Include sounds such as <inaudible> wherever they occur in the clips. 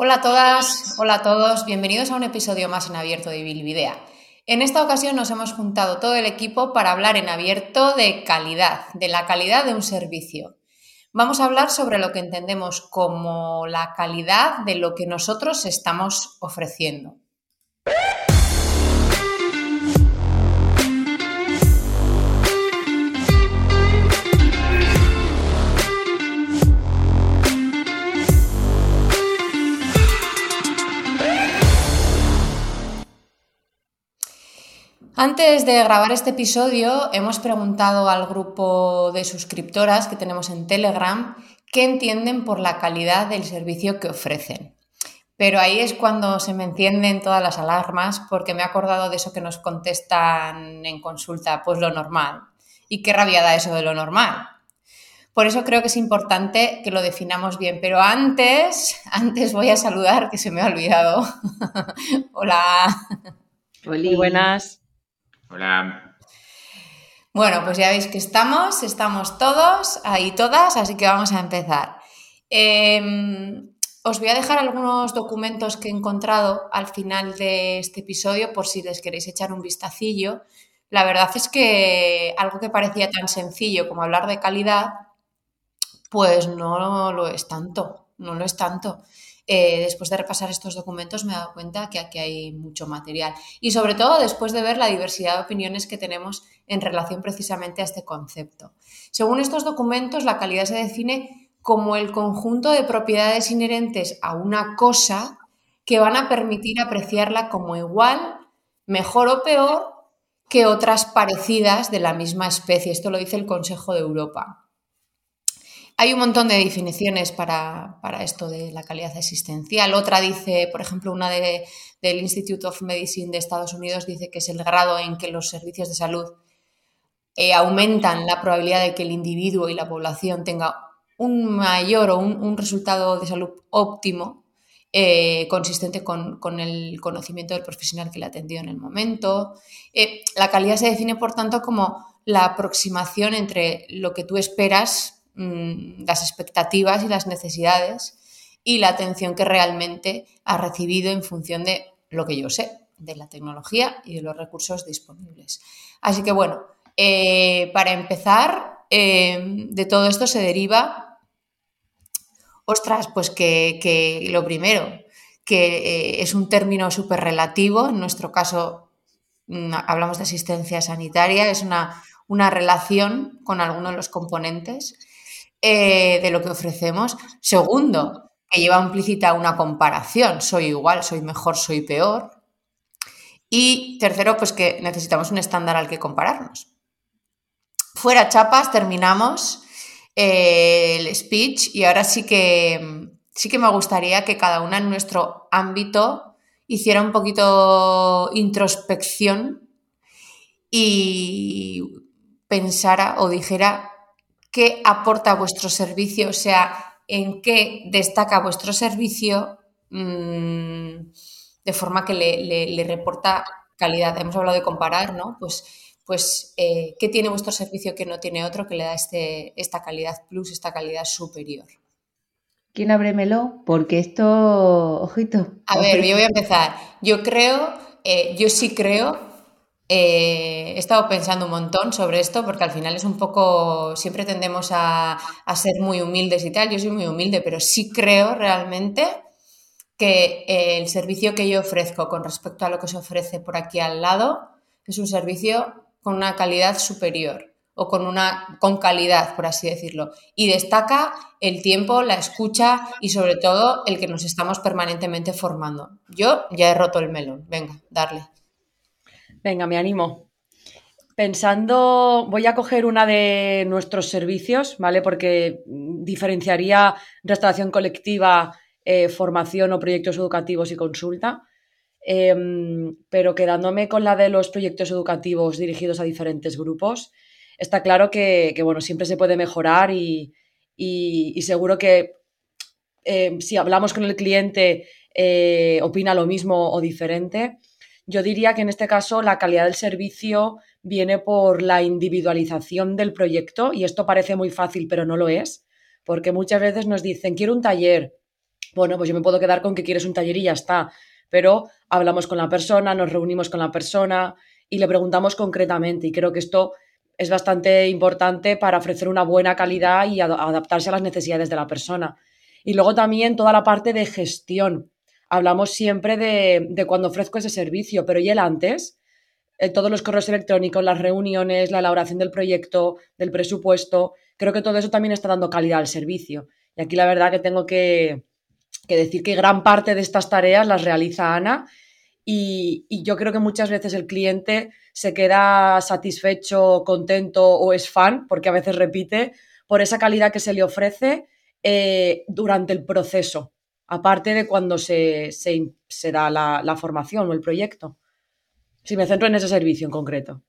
Hola a todas, hola a todos, bienvenidos a un episodio más en abierto de Bilvidea. En esta ocasión nos hemos juntado todo el equipo para hablar en abierto de calidad, de la calidad de un servicio. Vamos a hablar sobre lo que entendemos como la calidad de lo que nosotros estamos ofreciendo. Antes de grabar este episodio, hemos preguntado al grupo de suscriptoras que tenemos en Telegram qué entienden por la calidad del servicio que ofrecen. Pero ahí es cuando se me encienden todas las alarmas porque me he acordado de eso que nos contestan en consulta, pues lo normal. ¿Y qué rabia da eso de lo normal? Por eso creo que es importante que lo definamos bien. Pero antes, <laughs> antes voy a saludar, que se me ha olvidado. <laughs> Hola. Muy buenas. Hola. Bueno, pues ya veis que estamos, estamos todos ahí todas, así que vamos a empezar. Em, os voy a dejar algunos documentos que he encontrado al final de este episodio por si les queréis echar un vistacillo. La verdad es que algo que parecía tan sencillo como hablar de calidad, pues no lo es tanto, no lo es tanto. Eh, después de repasar estos documentos me he dado cuenta que aquí hay mucho material y sobre todo después de ver la diversidad de opiniones que tenemos en relación precisamente a este concepto. Según estos documentos, la calidad se define como el conjunto de propiedades inherentes a una cosa que van a permitir apreciarla como igual, mejor o peor que otras parecidas de la misma especie. Esto lo dice el Consejo de Europa. Hay un montón de definiciones para, esto de la calidad existencial. Otra dice, por ejemplo, una de, del Institute of Medicine de Estados Unidos dice que es el grado en que los servicios de salud eh, aumentan la probabilidad de que el individuo y la población tenga un mayor o un, resultado de salud óptimo eh, consistente con, el conocimiento del profesional que le atendido en el momento. Eh, la calidad se define, por tanto, como la aproximación entre lo que tú esperas Mm, las expectativas y las necesidades y la atención que realmente ha recibido en función de lo que yo sé, de la tecnología y de los recursos disponibles. Así que bueno, eh, para empezar, eh, de todo esto se deriva, ostras, pues que, lo primero, que eh, es un término súper relativo, en nuestro caso mm, hablamos de asistencia sanitaria, es una, una relación con algunos de los componentes eh, de lo que ofrecemos. Segundo, que lleva implícita una comparación, soy igual, soy mejor, soy peor. Y tercero, pues que necesitamos un estándar al que compararnos. Fuera chapas, terminamos eh, el speech y ahora sí que, sí que me gustaría que cada una en nuestro ámbito hiciera un poquito introspección y pensara o dijera qué aporta vuestro servicio, o sea, en qué destaca vuestro servicio mm, de forma que le, reporta calidad. Hemos hablado de comparar, ¿no? Pues, pues eh, ¿qué tiene vuestro servicio que no tiene otro que le da este, esta calidad plus, esta calidad superior? ¿Quién ábremelo? Porque esto, <laughs> ojito. A ver, yo voy a empezar. Yo creo, eh, yo sí creo eh, he estado pensando un montón sobre esto porque al final es un poco, siempre tendemos a, ser muy humildes y tal, yo soy muy humilde, pero sí creo realmente que el servicio que yo ofrezco con respecto a lo que se ofrece por aquí al lado es un servicio con una calidad superior o con una con calidad, por así decirlo. Y destaca el tiempo, la escucha y sobre todo el que nos estamos permanentemente formando. Yo ya he roto el melón. Venga, darle. Venga, me animo. Pensando, voy a coger una de nuestros servicios, ¿vale? Porque diferenciaría restauración colectiva, eh, formación o proyectos educativos y consulta. Em, pero quedándome con la de los proyectos educativos dirigidos a diferentes grupos, está claro que, bueno, siempre se puede mejorar y, seguro que em, si hablamos con el cliente eh, opina lo mismo o diferente. Yo diría que en este caso la calidad del servicio viene por la individualización del proyecto y esto parece muy fácil, pero no lo es, porque muchas veces nos dicen, quiero un taller, bueno, pues yo me puedo quedar con que quieres un taller y ya está, pero hablamos con la persona, nos reunimos con la persona y le preguntamos concretamente y creo que esto es bastante importante para ofrecer una buena calidad y adaptarse a las necesidades de la persona. Y luego también toda la parte de gestión. Hablamos siempre de, cuando ofrezco ese servicio, pero ¿y el antes? Todos los correos electrónicos, las reuniones, la elaboración del proyecto, del presupuesto. Creo que todo eso también está dando calidad al servicio. Y aquí la verdad que tengo que, decir que gran parte de estas tareas las realiza Ana y, yo creo que muchas veces el cliente se queda satisfecho, contento o es fan, porque a veces repite, por esa calidad que se le ofrece eh, durante el proceso, aparte de cuando se, da la, formación o el proyecto. Si me centro en ese servicio en concreto.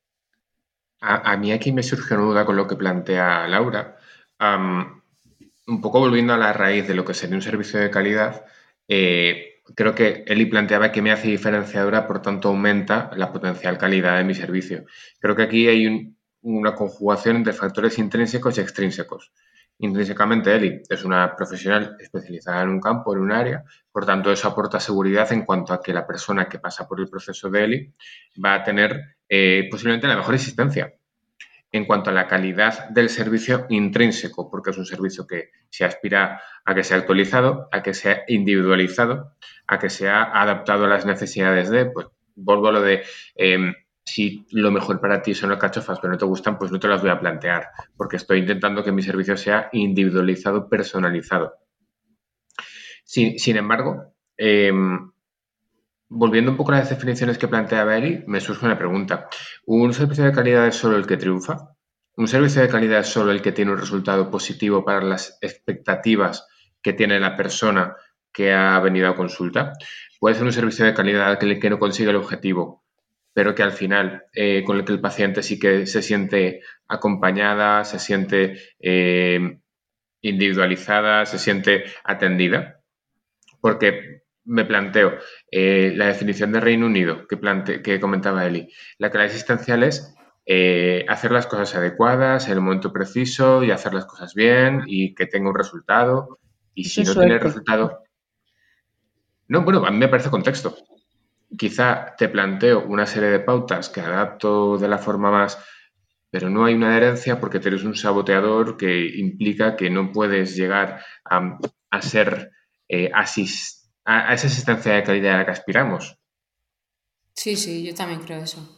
A, mí aquí me surge una duda con lo que plantea Laura. un poco volviendo a la raíz de lo que sería un servicio de calidad, eh, creo que Eli planteaba que me hace diferenciadora, por tanto aumenta la potencial calidad de mi servicio. Creo que aquí hay una conjugación entre factores intrínsecos y extrínsecos. Intrínsecamente, Eli es una profesional especializada en un campo, en un área, por tanto, eso aporta seguridad en cuanto a que la persona que pasa por el proceso de Eli va a tener eh, posiblemente la mejor existencia. En cuanto a la calidad del servicio intrínseco, porque es un servicio que se aspira a que sea actualizado, a que sea individualizado, a que sea adaptado a las necesidades de, pues vuelvo a lo de em, si lo mejor para ti son las cachofas pero no te gustan, pues no te las voy a plantear, porque estoy intentando que mi servicio sea individualizado, personalizado. Sin, embargo, em, volviendo un poco a las definiciones que planteaba Eli, me surge una pregunta. ¿Un servicio de calidad es solo el que triunfa? ¿Un servicio de calidad es solo el que tiene un resultado positivo para las expectativas que tiene la persona que ha venido a consulta? ¿Puede ser un servicio de calidad que, que no consigue el objetivo, pero que al final, eh, con el que el paciente sí que se siente acompañada, se siente eh, individualizada, se siente atendida. Porque me planteo eh, la definición de Reino Unido que, que comentaba Eli. La calidad existencial es hacer las cosas adecuadas en el momento preciso y hacer las cosas bien y que tenga un resultado. Y si no tiene resultado. No, bueno, a mí me parece contexto quizá te planteo una serie de pautas que adapto de la forma más, pero no hay una adherencia porque eres un saboteador que implica que no puedes llegar a, ser eh, a, esa asistencia de calidad a la que aspiramos. Sí, sí, yo también creo eso.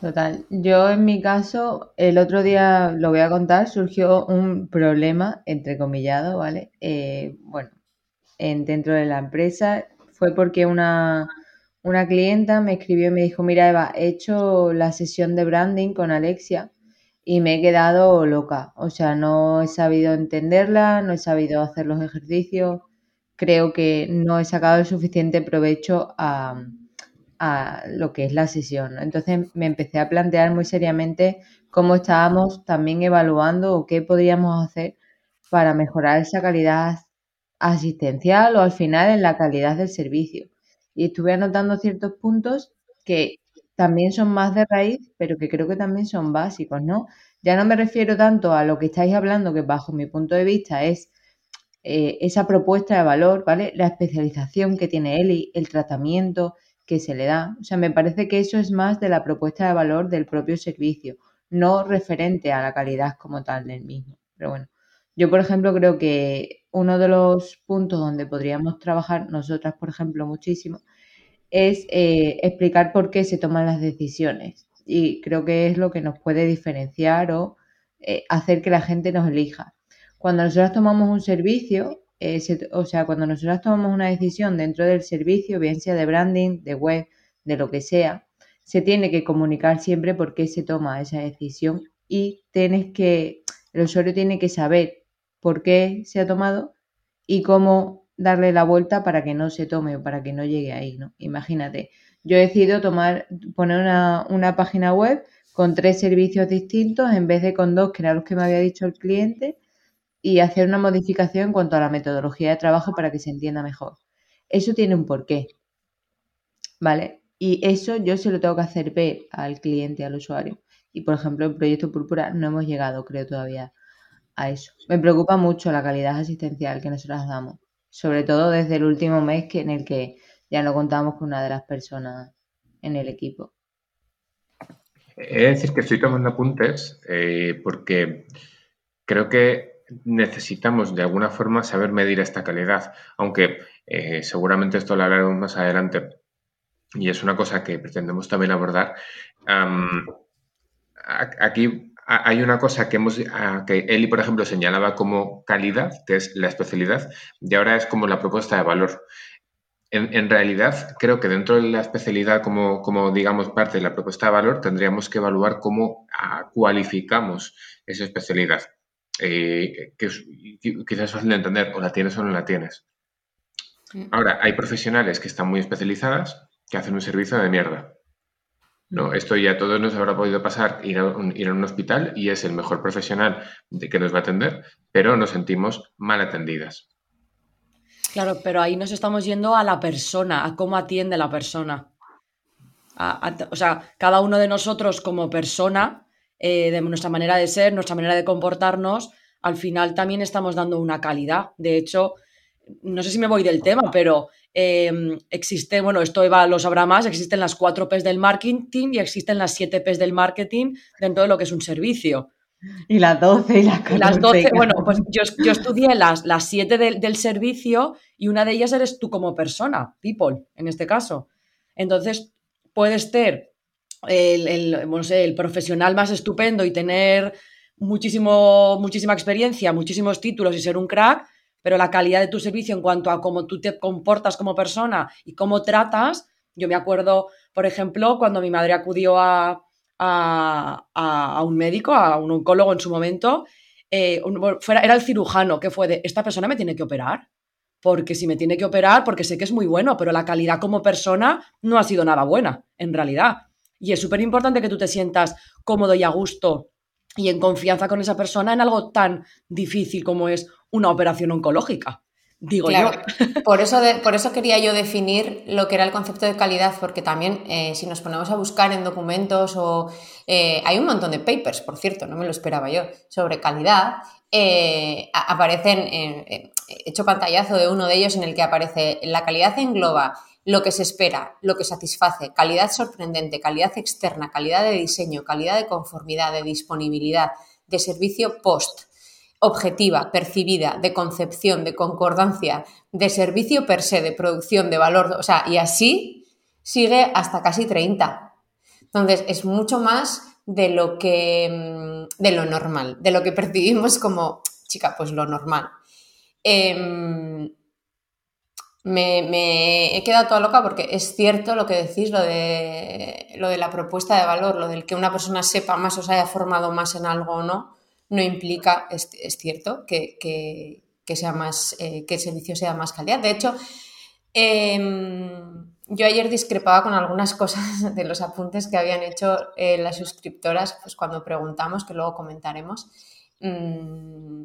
Total. Yo en mi caso, el otro día, lo voy a contar, surgió un problema, entrecomillado, ¿vale? Eh, bueno, en, dentro de la empresa fue porque una, una clienta me escribió y me dijo, mira Eva, he hecho la sesión de branding con Alexia y me he quedado loca. O sea, no he sabido entenderla, no he sabido hacer los ejercicios. Creo que no he sacado el suficiente provecho a, lo que es la sesión. Entonces me empecé a plantear muy seriamente cómo estábamos también evaluando o qué podríamos hacer para mejorar esa calidad asistencial o al final en la calidad del servicio y estuve anotando ciertos puntos que también son más de raíz, pero que creo que también son básicos, ¿no? Ya no me refiero tanto a lo que estáis hablando, que bajo mi punto de vista es eh, esa propuesta de valor, ¿vale? La especialización que tiene Eli, el tratamiento que se le da. O sea, me parece que eso es más de la propuesta de valor del propio servicio, no referente a la calidad como tal del mismo. Pero bueno, yo, por ejemplo, creo que uno de los puntos donde podríamos trabajar nosotras, por ejemplo, muchísimo, es eh, explicar por qué se toman las decisiones. Y creo que es lo que nos puede diferenciar o eh, hacer que la gente nos elija. Cuando nosotros tomamos un servicio, eh, o sea, cuando nosotros tomamos una decisión dentro del servicio, bien sea de branding, de web, de lo que sea, se tiene que comunicar siempre por qué se toma esa decisión y tienes que, el usuario tiene que saber por qué se ha tomado y cómo darle la vuelta para que no se tome o para que no llegue ahí, ¿no? Imagínate, yo he decidido tomar, poner una, página web con tres servicios distintos en vez de con dos, que eran los que me había dicho el cliente, y hacer una modificación en cuanto a la metodología de trabajo para que se entienda mejor. Eso tiene un porqué, ¿vale? Y eso yo se lo tengo que hacer ver al cliente, al usuario. Y por ejemplo, en Proyecto Púrpura no hemos llegado, creo, todavía a eso. Me preocupa mucho la calidad asistencial que nosotros damos. sobre todo desde el último mes que, en el que ya no contamos con una de las personas en el equipo. He de decir que estoy tomando apuntes eh, porque creo que necesitamos de alguna forma saber medir esta calidad, aunque eh, seguramente esto lo hablaremos más adelante y es una cosa que pretendemos también abordar. aquí hay una cosa que hemos que Eli, por ejemplo, señalaba como calidad, que es la especialidad, y ahora es como la propuesta de valor. En, realidad, creo que dentro de la especialidad, como, como, digamos parte de la propuesta de valor, tendríamos que evaluar cómo ah, cualificamos esa especialidad. Eh, que, quizás es fácil de entender, o la tienes o no la tienes. Ahora, hay profesionales que están muy especializadas que hacen un servicio de mierda. No, esto ya a todos nos habrá podido pasar, ir a, un, ir a un hospital y es el mejor profesional de que nos va a atender, pero nos sentimos mal atendidas. Claro, pero ahí nos estamos yendo a la persona, a cómo atiende la persona. o sea, cada uno de nosotros como persona, eh, de nuestra manera de ser, nuestra manera de comportarnos, al final también estamos dando una calidad. De hecho, no sé si me voy del tema, pero em, existe, bueno, esto Eva lo sabrá más, existen las cuatro P's del marketing y existen las siete P's del marketing dentro de lo que es un servicio. Y las 12 y las 12, bueno, pues yo, estudié las, las 7 del, servicio y una de ellas eres tú como persona, people, en este caso. Entonces, puedes ser el, el profesional más estupendo y tener muchísimo, muchísima experiencia, muchísimos títulos y ser un crack, pero la calidad de tu servicio en cuanto a cómo tú te comportas como persona y cómo tratas, yo me acuerdo, por ejemplo, cuando mi madre acudió a, a, un médico, a un oncólogo en su momento, eh, era el cirujano que fue de, esta persona me tiene que operar, porque si me tiene que operar, porque sé que es muy bueno, pero la calidad como persona no ha sido nada buena, en realidad. Y es súper importante que tú te sientas cómodo y a gusto y en confianza con esa persona en algo tan difícil como es una operación oncológica digo yo. Por eso, por eso quería yo definir lo que era el concepto de calidad, porque también eh, si nos ponemos a buscar en documentos o... Eh, hay un montón de papers, por cierto, no me lo esperaba yo, sobre calidad. Eh, aparecen, he hecho pantallazo de uno de ellos en el que aparece la calidad engloba lo que se espera, lo que satisface, calidad sorprendente, calidad externa, calidad de diseño, calidad de conformidad, de disponibilidad, de servicio post objetiva, percibida, de concepción, de concordancia, de servicio per se, de producción, de valor, o sea, y así sigue hasta casi 30. Entonces, es mucho más de lo que, mm, de lo normal, de lo que percibimos como, chica, pues lo normal. Em, me, he quedado toda loca porque es cierto lo que decís, lo de, lo de la propuesta de valor, lo del que una persona sepa más o se haya formado más en algo o no no implica, es, cierto, que, sea más, eh, que el servicio sea más calidad. De hecho, em, yo ayer discrepaba con algunas <laughs> cosas de los apuntes que habían hecho eh, las suscriptoras pues cuando preguntamos, que luego comentaremos, mm,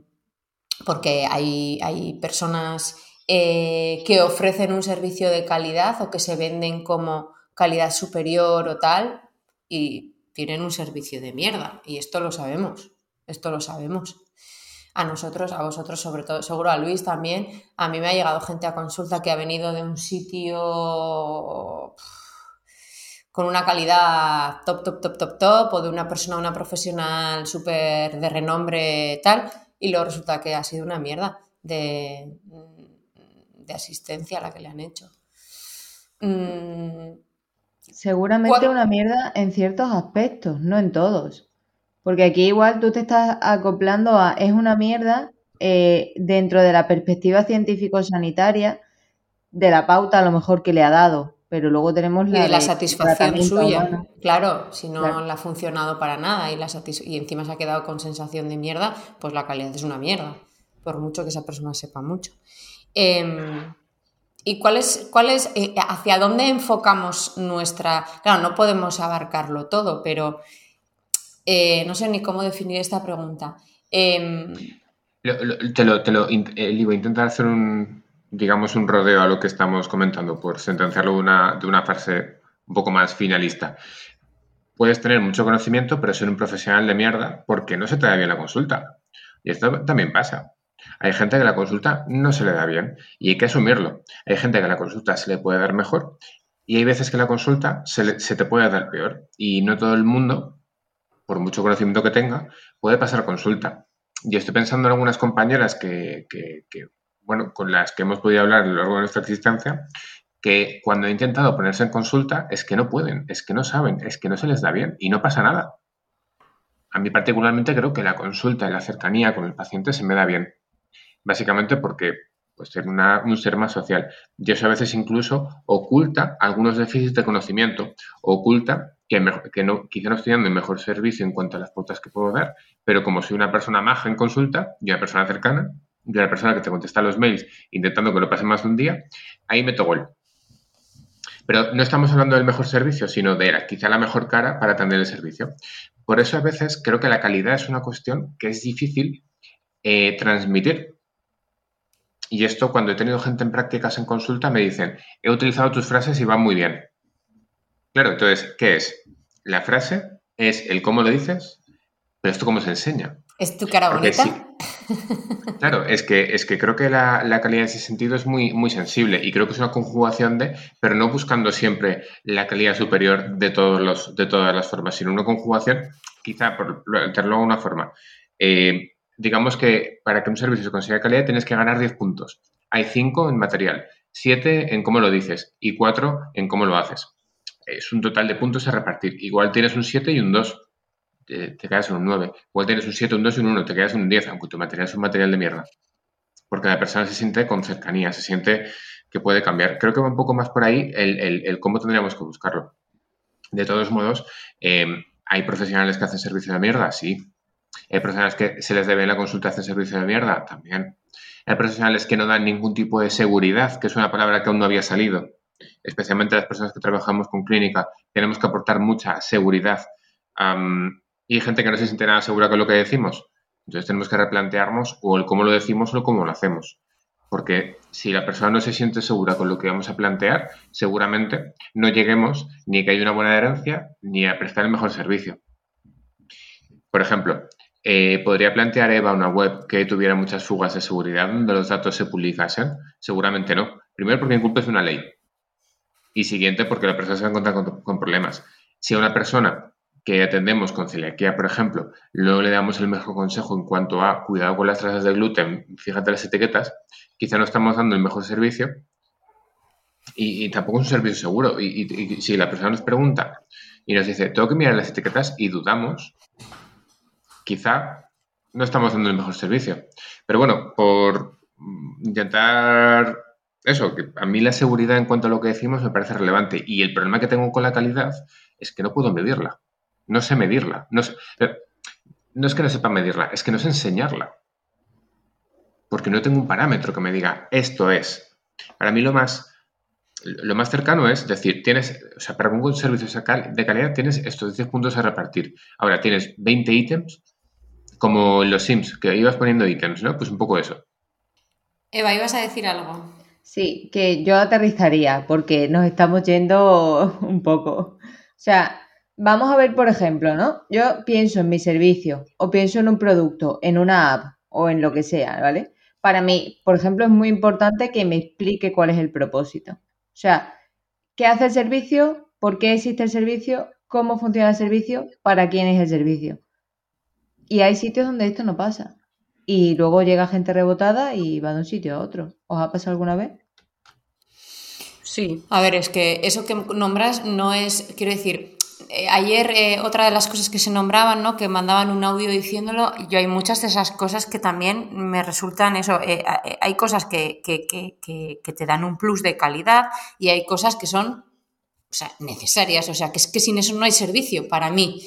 porque hay, hay personas eh, que ofrecen un servicio de calidad o que se venden como calidad superior o tal y tienen un servicio de mierda y esto lo sabemos. Esto lo sabemos. A nosotros, a vosotros sobre todo, seguro a Luis también. A mí me ha llegado gente a consulta que ha venido de un sitio con una calidad top, top, top, top, top, o de una persona, una profesional súper de renombre tal, y luego resulta que ha sido una mierda de, de asistencia a la que le han hecho. Mm. Seguramente una mierda en ciertos aspectos, no en todos. Porque aquí igual tú te estás acoplando a, es una mierda eh, dentro de la perspectiva científico-sanitaria de la pauta a lo mejor que le ha dado, pero luego tenemos la, de la satisfacción suya. Claro, si no le ha funcionado para nada y, la y encima se ha quedado con sensación de mierda, pues la calidad es una mierda, por mucho que esa persona sepa mucho. Em, ¿Y cuál es, cuál es eh, hacia dónde enfocamos nuestra... Claro, no podemos abarcarlo todo, pero eh, no sé ni cómo definir esta pregunta. Em, te lo, te lo eh, intentar hacer un, digamos, un rodeo a lo que estamos comentando, por sentenciarlo una, de una frase un poco más finalista. Puedes tener mucho conocimiento, pero ser un profesional de mierda porque no se te da bien la consulta. Y esto también pasa. Hay gente que la consulta no se le da bien y hay que asumirlo. Hay gente que la consulta se le puede dar mejor y hay veces que la consulta se, se te puede dar peor. Y no todo el mundo, por mucho conocimiento que tenga, puede pasar consulta. Yo estoy pensando en algunas compañeras que, bueno, con las que hemos podido hablar a lo largo de nuestra existencia, que cuando he intentado ponerse en consulta es que no pueden, es que no saben, es que no se les da bien y no pasa nada. A mí particularmente creo que la consulta y la cercanía con el paciente se me da bien. Básicamente porque pues, ser un ser más social. Y eso a veces incluso oculta algunos déficits de conocimiento, oculta que, que no, quizá no estoy dando el mejor servicio en cuanto a las pautas que puedo dar, pero como soy una persona maja en consulta y una persona cercana, y una persona que te contesta los mails intentando que no pase más de un día, ahí meto gol. Pero no estamos hablando del mejor servicio, sino de la, quizá la mejor cara para atender el servicio. Por eso a veces creo que la calidad es una cuestión que es difícil eh, transmitir. Y esto cuando he tenido gente en prácticas en consulta me dicen, he utilizado tus frases y van muy bien. Claro, entonces, ¿qué es? La frase es el cómo lo dices, pero esto cómo se enseña. ¿Es tu cara bonita? Claro, es que, es que creo que la, calidad en ese sentido es muy, muy sensible y creo que es una conjugación de, pero no buscando siempre la calidad superior de, todos los, de todas las formas, sino una conjugación, quizá por meterlo de una forma. Eh, digamos que para que un servicio se consiga calidad tienes que ganar 10 puntos. Hay 5 en material, 7 en cómo lo dices y 4 en cómo lo haces. Es un total de puntos a repartir. Igual tienes un 7 y un 2 te, quedas en un 9. Igual tienes un 7, un 2 y un 1, te quedas en un 10, aunque tu material es un material de mierda. Porque la persona se siente con cercanía, se siente que puede cambiar. Creo que va un poco más por ahí el, cómo tendríamos que buscarlo. De todos modos, eh, ¿hay profesionales que hacen servicio de mierda? Sí. ¿Hay profesionales que se les debe en la consulta hacer servicio de mierda? También. ¿Hay profesionales que no dan ningún tipo de seguridad, que es una palabra que aún no había salido? Especialmente las personas que trabajamos con clínica, tenemos que aportar mucha seguridad y hay gente que no se siente nada segura con lo que decimos. Entonces tenemos que replantearnos o el cómo lo decimos o el cómo lo hacemos. Porque si la persona no se siente segura con lo que vamos a plantear, seguramente no lleguemos ni a que haya una buena herencia ni a prestar el mejor servicio. Por ejemplo, eh, ¿podría plantear Eva una web que tuviera muchas fugas de seguridad donde los datos se publicasen? Seguramente no. Primero porque incumples una ley. Y siguiente porque la persona se va a encontrar con, con problemas. Si a una persona que atendemos con celiaquía, por ejemplo, no le damos el mejor consejo en cuanto a cuidado con las trazas de gluten, fíjate las etiquetas, quizá no estamos dando el mejor servicio y, tampoco es un servicio seguro. Y, si la persona nos pregunta y nos dice, tengo que mirar las etiquetas y dudamos, quizá no estamos dando el mejor servicio. Pero bueno, por intentar eso, que a mí la seguridad en cuanto a lo que decimos me parece relevante y el problema que tengo con la calidad es que no puedo medirla no sé medirla. No, no es que no sepa medirla, es que no sé enseñarla. Porque no tengo un parámetro que me diga, esto es. Para mí lo más, lo más cercano es decir, tienes, o sea, para un servicio de calidad tienes estos 10 puntos a repartir. Ahora tienes 20 ítems, como los Sims, que ibas poniendo ítems, ¿no? Pues un poco eso. Eva, ibas a decir algo. Sí, que yo aterrizaría, porque nos estamos yendo <laughs> un poco. O sea, Vamos a ver, por ejemplo, ¿no? Yo pienso en mi servicio o pienso en un producto, en una app o en lo que sea, ¿vale? Para mí, por ejemplo, es muy importante que me explique cuál es el propósito. O sea, ¿qué hace el servicio? ¿Por qué existe el servicio? ¿Cómo funciona el servicio? ¿Para quién es el servicio? Y hay sitios donde esto no pasa. Y luego llega gente rebotada y va de un sitio a otro. ¿Os ha pasado alguna vez? Sí. A ver, es que eso que nombras no es, quiero decir, eh, ayer eh, otra de las cosas que se nombraban, ¿no? Que mandaban un audio diciéndolo, yo hay muchas de esas cosas que también me resultan eso, eh, hay cosas que, te dan un plus de calidad y hay cosas que son necesarias, o sea, que es que sin eso no hay servicio para mí.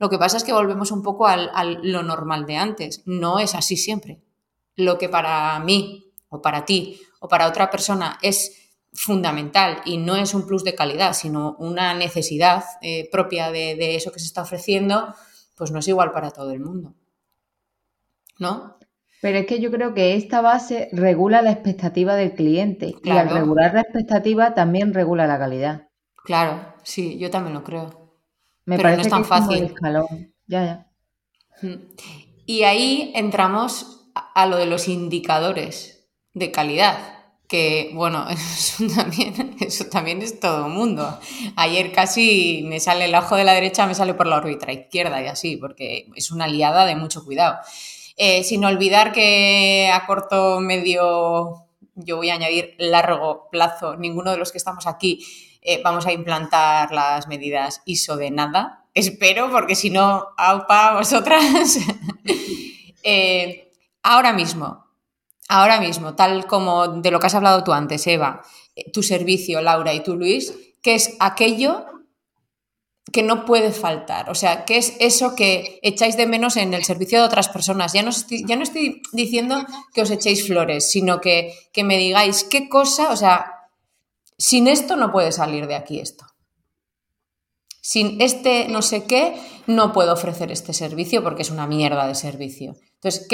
Lo que pasa es que volvemos un poco a lo normal de antes, no es así siempre. Lo que para mí o para ti o para otra persona es fundamental y no es un plus de calidad, sino una necesidad eh, propia de, eso que se está ofreciendo, pues no es igual para todo el mundo. ¿No? Pero es que yo creo que esta base regula la expectativa del cliente y al regular la expectativa también regula la calidad. Claro, sí, yo también lo creo. Me parece no es tan fácil. Ya, ya. Y ahí entramos a lo de los indicadores de calidad que bueno, <laughs> eso también, eso también es todo mundo. Ayer casi me sale el ojo de la derecha, me sale por la órbita izquierda y así, porque es una liada de mucho cuidado. Eh, sin olvidar que a corto, medio, yo voy a añadir largo plazo, ninguno de los que estamos aquí eh, vamos a implantar las medidas ISO de nada. Espero, porque si no, aupa vosotras. <laughs> Eh, ahora mismo, ahora mismo, tal como de lo que has hablado tú antes, Eva, eh, tu servicio, Laura y tú, Luis, ¿qué es aquello que no puede faltar? O sea, ¿qué es eso que echáis de menos en el servicio de otras personas? Ya no estoy, ya no estoy diciendo que os echéis flores, sino que, que me digáis qué cosa, o sea, sin esto no puede salir de aquí esto. Sin este no sé qué, no puedo ofrecer este servicio porque es una mierda de servicio. Entonces,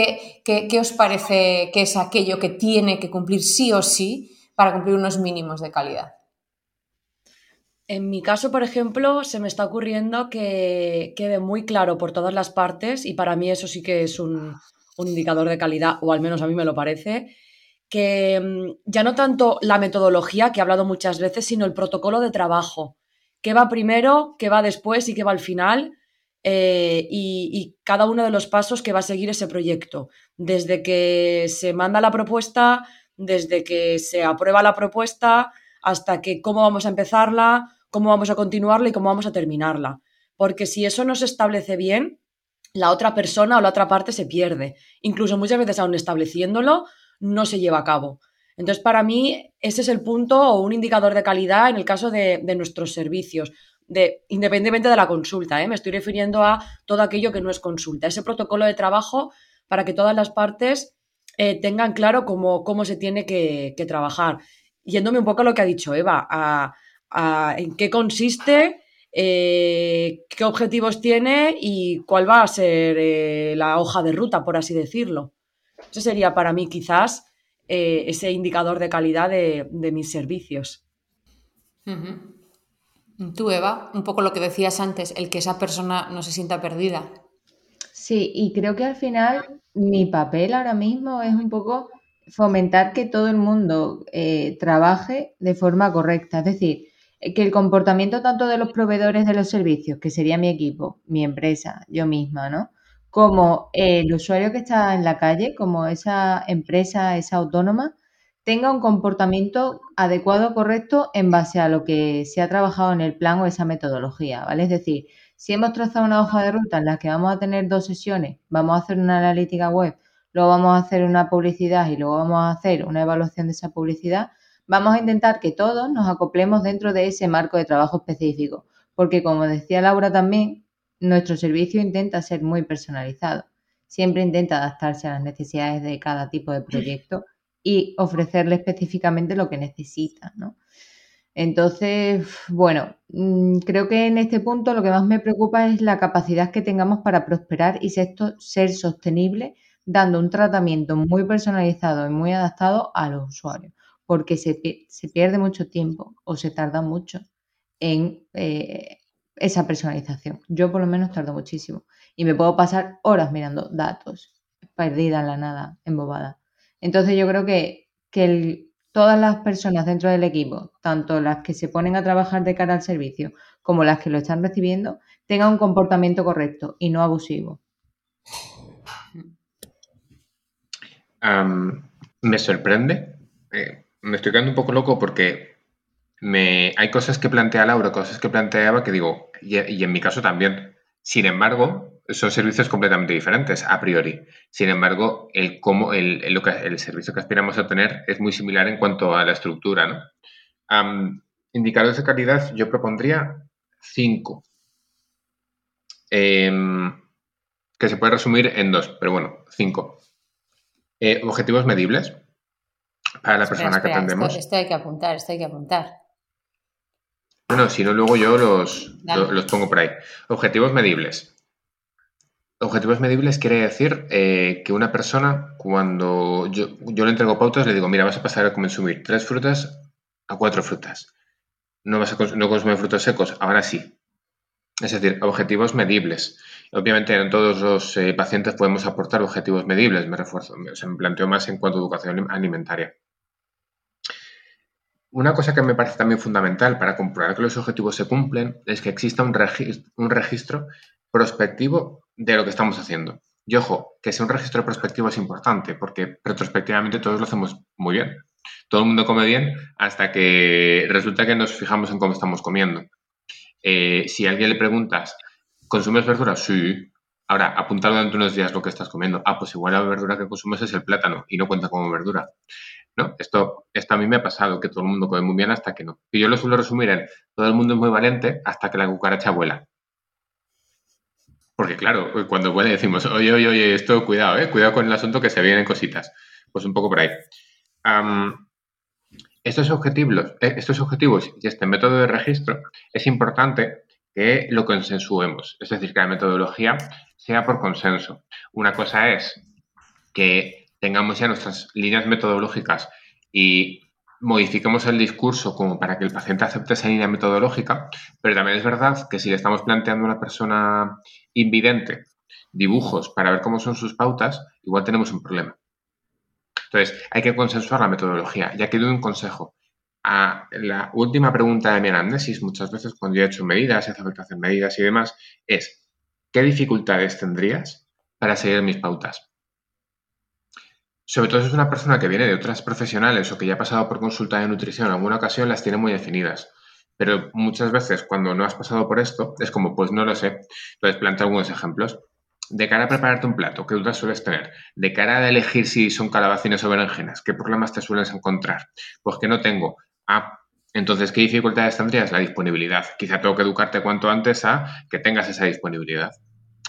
¿qué, os parece que es aquello que tiene que cumplir sí o sí para cumplir unos mínimos de calidad? En mi caso, por ejemplo, se me está ocurriendo que quede muy claro por todas las partes, y para mí eso sí que es un, un indicador de calidad, o al menos a mí me lo parece, que mm, ya no tanto la metodología, que he hablado muchas veces, sino el protocolo de trabajo. ¿Qué va primero, qué va después y qué va al final? Eh, y, cada uno de los pasos que va a seguir ese proyecto. Desde que se manda la propuesta, desde que se aprueba la propuesta, hasta que cómo vamos a empezarla, cómo vamos a continuarla y cómo vamos a terminarla. Porque si eso no se establece bien, la otra persona o la otra parte se pierde. Incluso muchas veces, aún estableciéndolo, no se lleva a cabo. Entonces, para mí, ese es el punto o un indicador de calidad en el caso de nuestros servicios de, independientemente de la consulta, ¿eh? me estoy refiriendo a todo aquello que no es consulta, ese protocolo de trabajo para que todas las partes eh, tengan claro cómo, cómo se tiene que, trabajar. Yéndome un poco a lo que ha dicho Eva, a, en qué consiste, eh, qué objetivos tiene y cuál va a ser la hoja de ruta, por así decirlo. Ese sería para mí quizás ese indicador de calidad de, mis servicios. Tú, Eva, un poco lo que decías antes, el que esa persona no se sienta perdida. Sí, y creo que al final mi papel ahora mismo es un poco fomentar que todo el mundo eh, trabaje de forma correcta. Es decir, que el comportamiento tanto de los proveedores de los servicios, que sería mi equipo, mi empresa, yo misma, ¿no? Como el usuario que está en la calle, como esa empresa, esa autónoma, tenga un comportamiento adecuado, correcto, en base a lo que se ha trabajado en el plan o esa metodología, ¿vale? Es decir, si hemos trazado una hoja de ruta en la que vamos a tener dos sesiones, vamos a hacer una analítica web, luego vamos a hacer una publicidad y luego vamos a hacer una evaluación de esa publicidad, vamos a intentar que todos nos acoplemos dentro de ese marco de trabajo específico, porque como decía Laura también, nuestro servicio intenta ser muy personalizado, siempre intenta adaptarse a las necesidades de cada tipo de proyecto y ofrecerle específicamente lo que necesita, ¿no? Entonces, bueno, mm, creo que en este punto lo que más me preocupa es la capacidad que tengamos para prosperar y ser, ser sostenible, dando un tratamiento muy personalizado y muy adaptado a los usuarios, porque se, pierde mucho tiempo o se tarda mucho en eh, esa personalización. Yo por lo menos tardo muchísimo y me puedo pasar horas mirando datos, perdida en la nada, embobada. Entonces yo creo que, todas las personas dentro del equipo, tanto las que se ponen a trabajar de cara al servicio como las que lo están recibiendo, tengan un comportamiento correcto y no abusivo. me sorprende, eh, me estoy quedando un poco loco porque me, hay cosas que plantea Laura, cosas que plantea Eva que digo, y en mi caso también. Sin embargo, son servicios completamente diferentes a priori. Sin embargo, el, cómo, el, el, servicio que aspiramos a tener es muy similar en cuanto a la estructura. ¿no? indicadores de calidad, yo propondría cinco. Em, que se puede resumir en dos, pero bueno, cinco. Eh, objetivos medibles para la persona que atendemos. Esto, hay que apuntar, esto hay que apuntar. Bueno, si no, luego yo los, los pongo por ahí. Objetivos medibles. Objetivos medibles quiere decir eh, que una persona, cuando yo, le entrego pautas, le digo, mira, vas a pasar a consumir tres frutas a cuatro frutas. No vas a no consumir frutos secos, ahora sí. Es decir, objetivos medibles. Obviamente, en todos los eh, pacientes podemos aportar objetivos medibles, me refuerzo, se me planteó más en cuanto a educación alimentaria. Una cosa que me parece también fundamental para comprobar que los objetivos se cumplen es que exista un registro prospectivo de lo que estamos haciendo. Y ojo, que sea un registro prospectivo es importante porque retrospectivamente todos lo hacemos muy bien. Todo el mundo come bien hasta que resulta que nos fijamos en cómo estamos comiendo. Eh, si a alguien le preguntas, ¿consumes verduras? Sí. Ahora, apunta durante unos días lo que estás comiendo. Ah, pues igual la verdura que consumes es el plátano y no cuenta como verdura. ¿no? Esto, esto a mí me ha pasado, que todo el mundo come muy bien hasta que no. Y yo lo suelo resumir en, todo el mundo es muy valiente hasta que la cucaracha vuela. Porque claro, cuando vuela decimos, oye, oye, oye, esto, cuidado, eh, cuidado con el asunto que se vienen cositas. Pues un poco por ahí. estos, objetivos, eh, estos objetivos y este método de registro es importante que lo consensuemos, es decir, que la metodología sea por consenso. Una cosa es que tengamos ya nuestras líneas metodológicas y modifiquemos el discurso como para que el paciente acepte esa línea metodológica, pero también es verdad que si le estamos planteando a una persona invidente dibujos para ver cómo son sus pautas, igual tenemos un problema. Entonces, hay que consensuar la metodología. Ya que doy un consejo. A la última pregunta de mi anamnesis, muchas veces cuando yo he hecho medidas, hace falta hacer medidas y demás, es ¿qué dificultades tendrías para seguir mis pautas? Sobre todo si es una persona que viene de otras profesionales o que ya ha pasado por consulta de nutrición en alguna ocasión, las tiene muy definidas. Pero muchas veces cuando no has pasado por esto, es como, pues no lo sé. Entonces planteo algunos ejemplos. De cara a prepararte un plato, ¿qué dudas sueles tener? De cara a elegir si son calabacines o berenjenas, ¿qué problemas te sueles encontrar? Pues que no tengo. Ah, entonces, ¿qué dificultades tendrías? La disponibilidad. Quizá tengo que educarte cuanto antes a que tengas esa disponibilidad.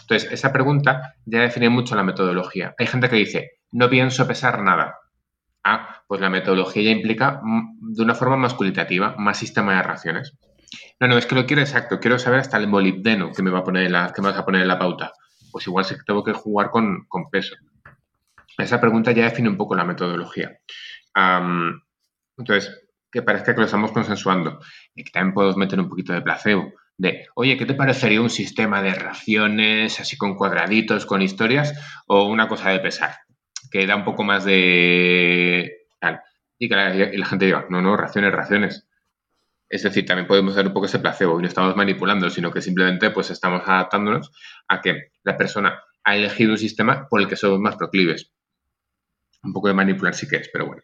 Entonces, esa pregunta ya define mucho la metodología. Hay gente que dice, no pienso pesar nada. Ah, pues la metodología ya implica mm, de una forma más cualitativa, más sistema de raciones. No, no, es que lo quiero exacto, quiero saber hasta el molibdeno que me va a poner la, que me vas a poner en la pauta. Pues igual sí que tengo que jugar con, peso. Esa pregunta ya define un poco la metodología. entonces, que parezca que lo estamos consensuando. Y que también podemos meter un poquito de placebo. De, oye, ¿qué te parecería un sistema de raciones así con cuadraditos, con historias o una cosa de pesar? Que da un poco más de tal. Y que la, gente diga, no, no, raciones, raciones. Es decir, también podemos dar un poco ese placebo y no estamos manipulando, sino que simplemente pues estamos adaptándonos a que la persona ha elegido un sistema por el que somos más proclives. Un poco de manipular sí que es, pero bueno.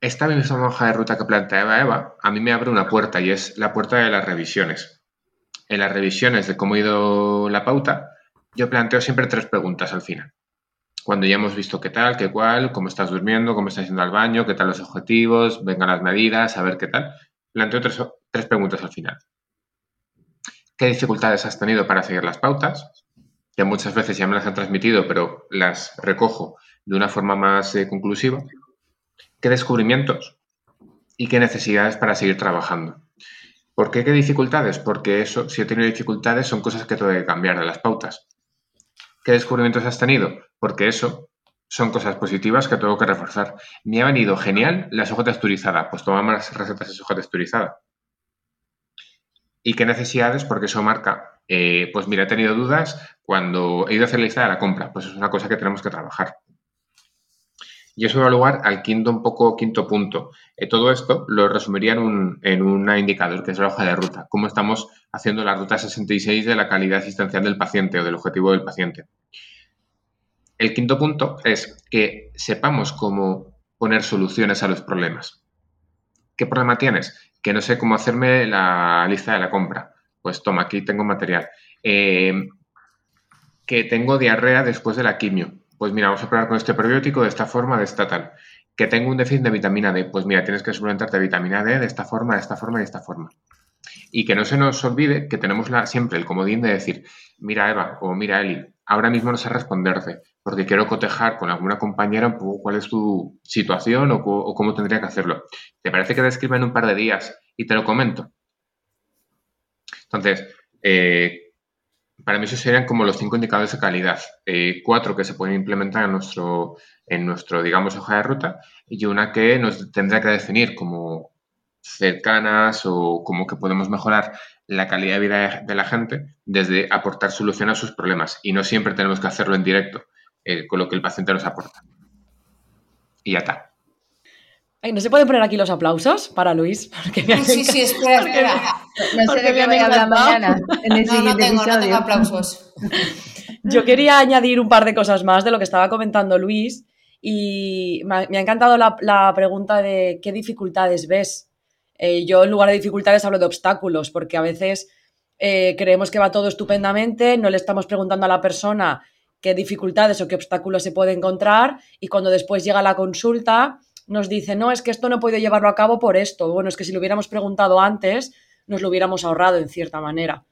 Esta misma hoja de ruta que planteaba Eva, a mí me abre una puerta y es la puerta de las revisiones. En las revisiones de cómo ha ido la pauta, yo planteo siempre tres preguntas al final cuando ya hemos visto qué tal, qué cual, cómo estás durmiendo, cómo estás yendo al baño, qué tal los objetivos, vengan las medidas, a ver qué tal, planteo tres, tres preguntas al final. ¿Qué dificultades has tenido para seguir las pautas? Que muchas veces ya me las han transmitido, pero las recojo de una forma más eh, conclusiva. ¿Qué descubrimientos? ¿Y qué necesidades para seguir trabajando? ¿Por qué qué dificultades? Porque eso, si he tenido dificultades, son cosas que tengo que cambiar de las pautas. ¿Qué descubrimientos has tenido? Porque eso son cosas positivas que tengo que reforzar. Me ha venido genial la soja texturizada, pues toma más recetas de soja texturizada. ¿Y qué necesidades? Porque eso marca, eh, pues mira, he tenido dudas cuando he ido a hacer la lista de la compra, pues es una cosa que tenemos que trabajar. Y eso da lugar al quinto, un poco quinto punto. Eh, todo esto lo resumiría en un, en indicador, que es la hoja de ruta. Cómo estamos haciendo la ruta 66 de la calidad asistencial del paciente o del objetivo del paciente. El quinto punto es que sepamos cómo poner soluciones a los problemas. ¿Qué problema tienes? Que no sé cómo hacerme la lista de la compra. Pues toma, aquí tengo material. Eh, que tengo diarrea después de la quimio pues mira, vamos a probar con este probiótico de esta forma, de esta tal. Que tengo un déficit de vitamina D, pues mira, tienes que suplementarte vitamina D de esta forma, de esta forma y de esta forma. Y que no se nos olvide que tenemos siempre el comodín de decir, mira Eva o mira Eli, ahora mismo no sé responderte, porque quiero cotejar con alguna compañera un poco cuál es tu situación o, o cómo tendría que hacerlo. ¿Te parece que te escriba en un par de días y te lo comento? Entonces, eh, para mí esos serían como los cinco indicadores de calidad. Eh, cuatro que se pueden implementar en nuestro, en nuestro, digamos, hoja de ruta y una que nos tendrá que definir como cercanas o como que podemos mejorar la calidad de vida de la gente desde aportar solución a sus problemas. Y no siempre tenemos que hacerlo en directo eh, con lo que el paciente nos aporta. Y ya está. ¿No se pueden poner aquí los aplausos para Luis? <laughs> sí, sí, espera, espera. No sé de qué voy a hablar mañana. no, no tengo, no tengo aplausos. <laughs> Yo quería añadir un par de cosas más de lo que estaba comentando Luis y me ha, encantado la, pregunta de qué dificultades ves. Eh, yo en lugar de dificultades hablo de obstáculos porque a veces eh, creemos que va todo estupendamente, no le estamos preguntando a la persona qué dificultades o qué obstáculos se puede encontrar y cuando después llega la consulta nos dice, no, es que esto no he podido llevarlo a cabo por esto. Bueno, es que si lo hubiéramos preguntado antes, nos lo hubiéramos ahorrado en cierta manera.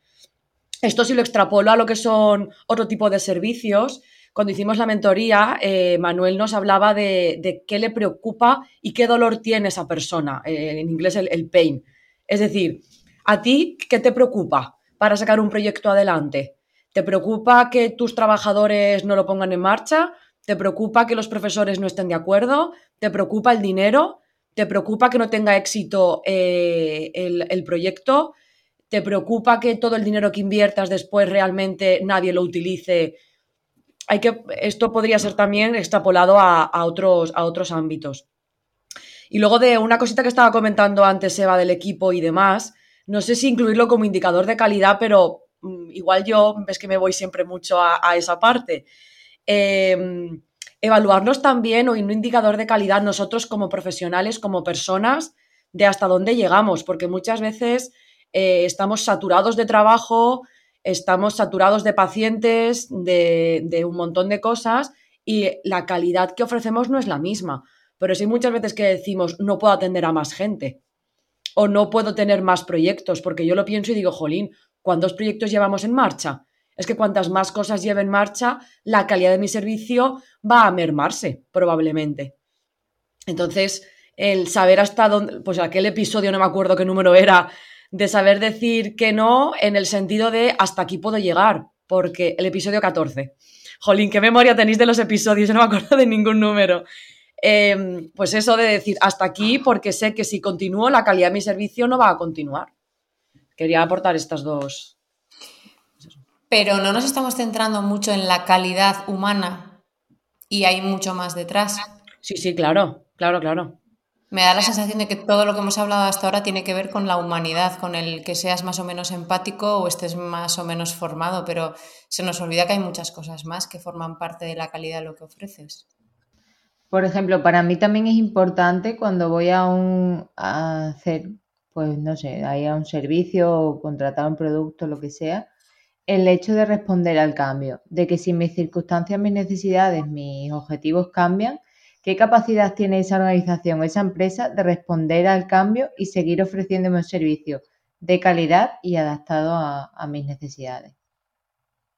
Esto si lo extrapolo a lo que son otro tipo de servicios, cuando hicimos la mentoría, eh, Manuel nos hablaba de, qué le preocupa y qué dolor tiene esa persona, eh, en inglés el, el, pain. Es decir, ¿a ti qué te preocupa para sacar un proyecto adelante? ¿Te preocupa que tus trabajadores no lo pongan en marcha? ¿Te preocupa que los profesores no estén de acuerdo? ¿Te preocupa el dinero? ¿Te preocupa que no tenga éxito eh, el, proyecto? ¿Te preocupa que todo el dinero que inviertas después realmente nadie lo utilice? Hay que, esto podría ser también extrapolado a, otros, a otros ámbitos. Y luego de una cosita que estaba comentando antes, Eva, del equipo y demás, no sé si incluirlo como indicador de calidad, pero igual yo ves que me voy siempre mucho a esa parte. Em, evaluarnos también o un indicador de calidad nosotros como profesionales, como personas, de hasta dónde llegamos, porque muchas veces eh, estamos saturados de trabajo, estamos saturados de pacientes, de, de, un montón de cosas y la calidad que ofrecemos no es la misma. Pero sí muchas veces que decimos no puedo atender a más gente o no puedo tener más proyectos, porque yo lo pienso y digo, jolín, ¿cuántos proyectos llevamos en marcha? es que cuantas más cosas lleve en marcha, la calidad de mi servicio va a mermarse, probablemente. Entonces, el saber hasta dónde, pues aquel episodio, no me acuerdo qué número era, de saber decir que no en el sentido de hasta aquí puedo llegar, porque el episodio 14. Jolín, qué memoria tenéis de los episodios, yo no me acuerdo de ningún número. Em, pues eso de decir hasta aquí, porque sé que si continúo, la calidad de mi servicio no va a continuar. Quería aportar estas dos, pero no nos estamos centrando mucho en la calidad humana y hay mucho más detrás. Sí, sí, claro, claro, claro. Me da la sensación de que todo lo que hemos hablado hasta ahora tiene que ver con la humanidad, con el que seas más o menos empático o estés más o menos formado, pero se nos olvida que hay muchas cosas más que forman parte de la calidad de lo que ofreces. Por ejemplo, para mí también es importante cuando voy a, un, a hacer, pues no sé, a un servicio o contratar un producto, lo que sea, el hecho de responder al cambio, de que si mis circunstancias, mis necesidades, mis objetivos cambian, ¿qué capacidad tiene esa organización, esa empresa de responder al cambio y seguir ofreciéndome un servicio de calidad y adaptado a, mis necesidades?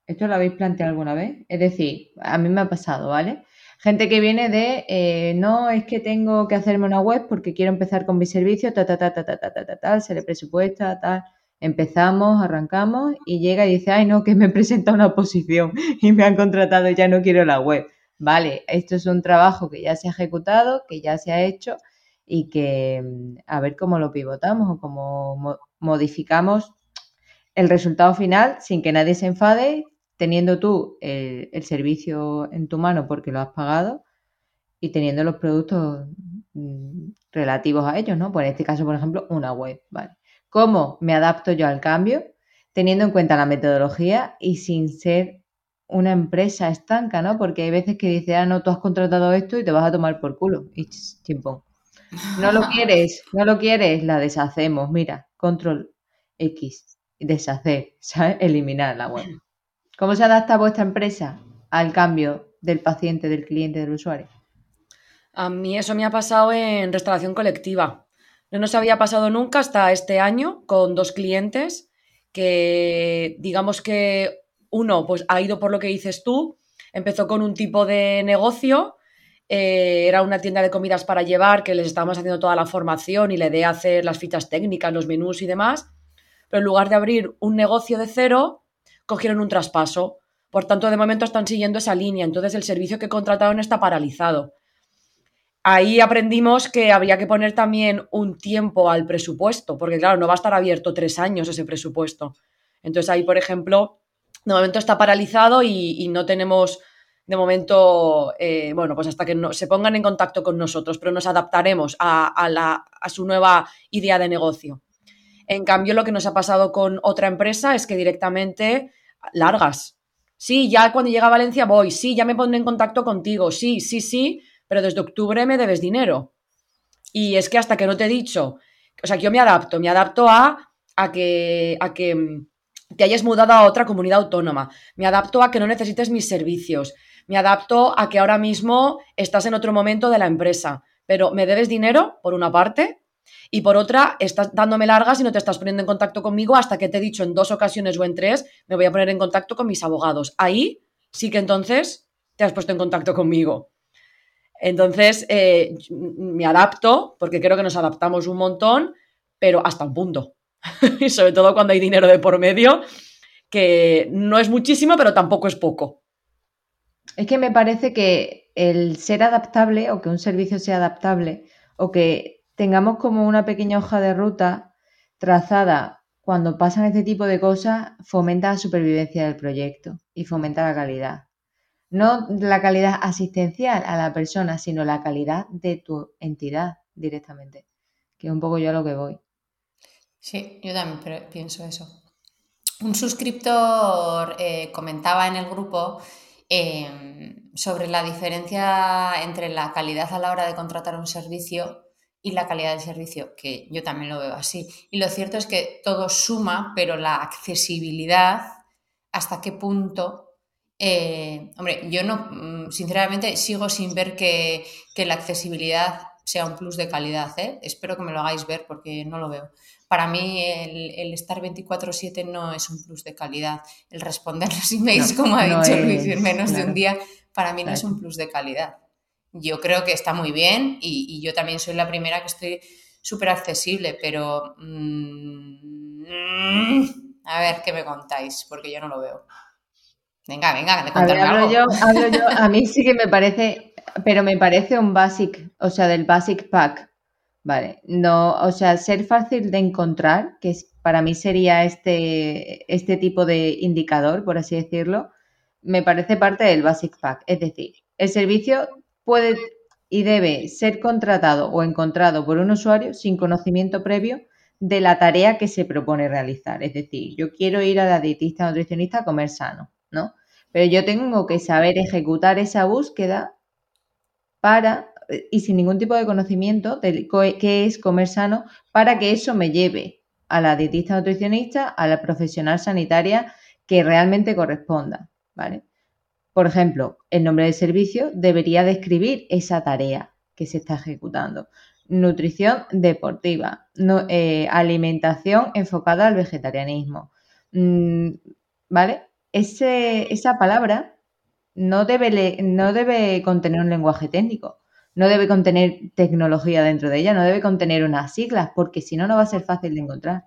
¿Esto lo habéis planteado alguna vez? Es decir, a mí me ha pasado, ¿vale? Gente que viene de, eh, no, es que tengo que hacerme una web porque quiero empezar con mi servicio, ta, ta, ta, ta, ta, ta, ta, ta, ta, se le presupuesta, tal Empezamos, arrancamos y llega y dice, ay no, que me presenta una posición <laughs> y me han contratado ya no quiero la web. Vale, esto es un trabajo que ya se ha ejecutado, que ya se ha hecho y que mm, a ver cómo lo pivotamos o cómo modificamos el resultado final sin que nadie se enfade, teniendo tú el, el, servicio en tu mano porque lo has pagado y teniendo los productos mm, relativos a ellos, ¿no? Pues en este caso, por ejemplo, una web, ¿vale? cómo me adapto yo al cambio, teniendo en cuenta la metodología y sin ser una empresa estanca, ¿no? Porque hay veces que dice, ah, no, tú has contratado esto y te vas a tomar por culo. Y tiempo. No lo <laughs> quieres, no lo quieres, la deshacemos. Mira, control X, deshacer, <laughs> ¿sabes? Eliminar la web. ¿Cómo se adapta vuestra empresa al cambio del paciente, del cliente, del usuario? A mí eso me ha pasado en restauración colectiva. No nos había pasado nunca hasta este año con dos clientes que digamos que uno pues ha ido por lo que dices tú, empezó con un tipo de negocio, eh, era una tienda de comidas para llevar que les estábamos haciendo toda la formación y le de hacer las fichas técnicas, los menús y demás, pero en lugar de abrir un negocio de cero, cogieron un traspaso. Por tanto, de momento están siguiendo esa línea, entonces el servicio que contrataron está paralizado. ahí aprendimos que habría que poner también un tiempo al presupuesto, porque claro, no va a estar abierto tres años ese presupuesto. Entonces ahí, por ejemplo, de momento está paralizado y, no tenemos, de momento, eh, bueno, pues hasta que no, se pongan en contacto con nosotros, pero nos adaptaremos a, la, a su nueva idea de negocio. En cambio, lo que nos ha pasado con otra empresa es que directamente largas. Sí, ya cuando llega a Valencia voy, sí, ya me pondré en contacto contigo, sí, sí, sí, pero desde octubre me debes dinero. Y es que hasta que no te he dicho, o sea, que yo me adapto, me adapto a, a, que, a que mm, te hayas mudado a otra comunidad autónoma, me adapto a que no necesites mis servicios, me adapto a que ahora mismo estás en otro momento de la empresa, pero me debes dinero, por una parte, y por otra, estás dándome largas y no te estás poniendo en contacto conmigo hasta que te he dicho en dos ocasiones o en tres, me voy a poner en contacto con mis abogados. Ahí sí que entonces te has puesto en contacto conmigo. Entonces, eh, me adapto, porque creo que nos adaptamos un montón, pero hasta un punto. <laughs> y sobre todo cuando hay dinero de por medio, que no es muchísimo, pero tampoco es poco. Es que me parece que el ser adaptable o que un servicio sea adaptable o que tengamos como una pequeña hoja de ruta trazada cuando pasan este tipo de cosas, fomenta la supervivencia del proyecto y fomenta la calidad. No la calidad asistencial a la persona, sino la calidad de tu entidad directamente, que es un poco yo a lo que voy. Sí, yo también pienso eso. Un suscriptor eh, comentaba en el grupo eh, sobre la diferencia entre la calidad a la hora de contratar un servicio y la calidad del servicio, que yo también lo veo así. Y lo cierto es que todo suma, pero la accesibilidad, hasta qué punto... Eh, hombre, yo no, mm, sinceramente, sigo sin ver que, la accesibilidad sea un plus de calidad. ¿eh? Espero que me lo hagáis ver porque no lo veo. Para mí el, estar 24/7 no es un plus de calidad. El responder los emails, como ha dicho Luis, en menos de un día, para mí no es un plus de calidad yo creo que está muy bien y, yo también soy la primera que estoy súper accesible, pero mm, a ver qué me contáis, porque yo no lo veo. Venga, venga, de algo. Yo, a mí sí que me parece, pero me parece un basic, o sea, del basic pack, vale, no, o sea, ser fácil de encontrar, que para mí sería este, este tipo de indicador, por así decirlo, me parece parte del basic pack, es decir, el servicio puede y debe ser contratado o encontrado por un usuario sin conocimiento previo de la tarea que se propone realizar. Es decir, yo quiero ir a la dietista nutricionista a comer sano, ¿no? Pero yo tengo que saber ejecutar esa búsqueda para y sin ningún tipo de conocimiento de qué es comer sano para que eso me lleve a la dietista nutricionista, a la profesional sanitaria que realmente corresponda, ¿vale? Por ejemplo, el nombre del servicio debería describir esa tarea que se está ejecutando. Nutrición deportiva, eh, alimentación enfocada al vegetarianismo. Mm, ¿Vale? esa palabra no debe, no debe contener un lenguaje técnico, no debe contener tecnología dentro de ella, no debe contener unas siglas, porque si no, no va a ser fácil de encontrar.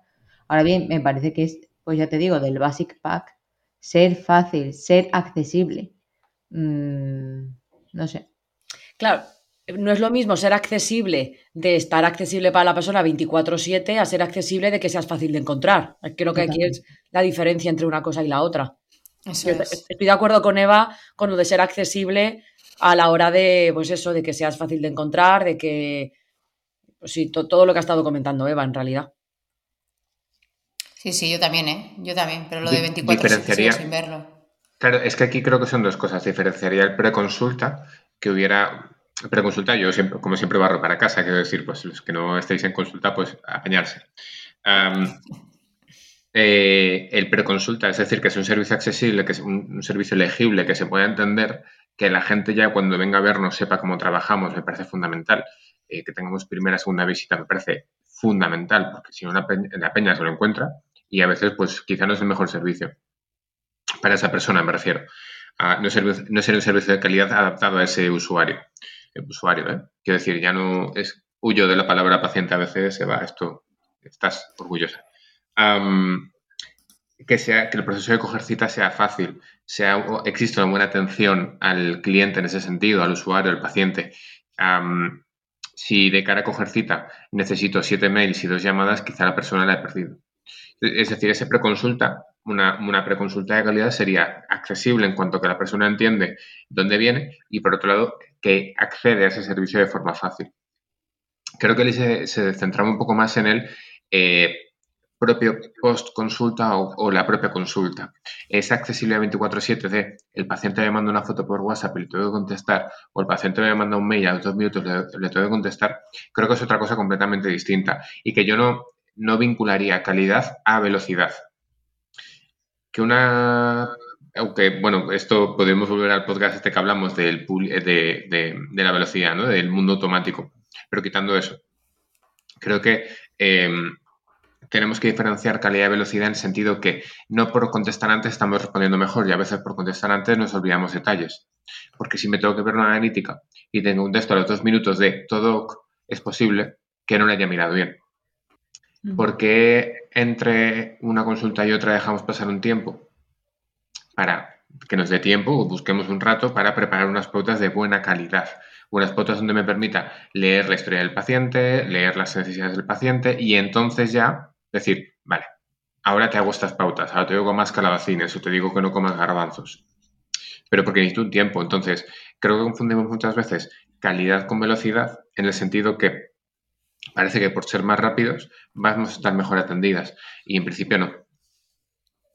Ahora bien, me parece que es, pues ya te digo, del Basic Pack, ser fácil, ser accesible. Mm, no sé. Claro, no es lo mismo ser accesible de estar accesible para la persona 24/7 a ser accesible de que seas fácil de encontrar. Creo que aquí es la diferencia entre una cosa y la otra. Estoy de acuerdo con Eva con lo de ser accesible a la hora de, pues eso, de que seas fácil de encontrar, de que, pues sí, todo lo que ha estado comentando Eva en realidad. Sí, sí, yo también, ¿eh? Yo también, pero lo de 24 sin verlo. Claro, es que aquí creo que son dos cosas. Diferenciaría el preconsulta, que hubiera. Preconsulta, yo siempre, como siempre barro para casa, quiero decir, pues los que no estéis en consulta, pues apañarse. Eh, el preconsulta, es decir, que es un servicio accesible, que es un, servicio legible, que se pueda entender, que la gente ya cuando venga a vernos sepa cómo trabajamos, me parece fundamental. Eh, que tengamos primera, segunda visita, me parece fundamental, porque si no, la peña se lo encuentra y a veces, pues quizá no es el mejor servicio para esa persona, me refiero. no, ser, no ser un servicio de calidad adaptado a ese usuario. El usuario, ¿eh? Quiero decir, ya no es huyo de la palabra paciente a veces, se va, esto, estás orgullosa. que, sea, que el proceso de coger cita sea fácil, sea, existe una buena atención al cliente en ese sentido, al usuario, al paciente. si de cara a coger cita necesito siete mails y dos llamadas, quizá la persona la he perdido. Es decir, esa preconsulta, una, una preconsulta de calidad sería accesible en cuanto que la persona entiende dónde viene y, por otro lado, que accede a ese servicio de forma fácil. Creo que se, se centraba un poco más en el eh, propio post consulta o, la propia consulta. Es accesible a 24/7 de el paciente me manda una foto por WhatsApp y le tengo que contestar o el paciente me manda un mail a los dos minutos le, le tengo que contestar. Creo que es otra cosa completamente distinta y que yo no, no vincularía calidad a velocidad. Que una aunque, bueno, esto podemos volver al podcast este que hablamos del, de, de, la velocidad, ¿no? Del mundo automático. Pero quitando eso, creo que em, tenemos que diferenciar calidad y velocidad en el sentido que no por contestar antes estamos respondiendo mejor y a veces por contestar antes nos olvidamos detalles. Porque si me tengo que ver una analítica y tengo un texto a los dos minutos de todo es posible que no le haya mirado bien. Porque entre una consulta y otra dejamos pasar un tiempo para que nos dé tiempo o busquemos un rato para preparar unas pautas de buena calidad unas pautas donde me permita leer la historia del paciente, leer las necesidades del paciente y entonces ya decir, vale, ahora te hago estas pautas, ahora te digo más calabacines o te digo que no comas garbanzos. Pero porque necesito un tiempo. Entonces, creo que confundimos muchas veces calidad con velocidad en el sentido que parece que por ser más rápidos vamos a estar mejor atendidas y en principio no.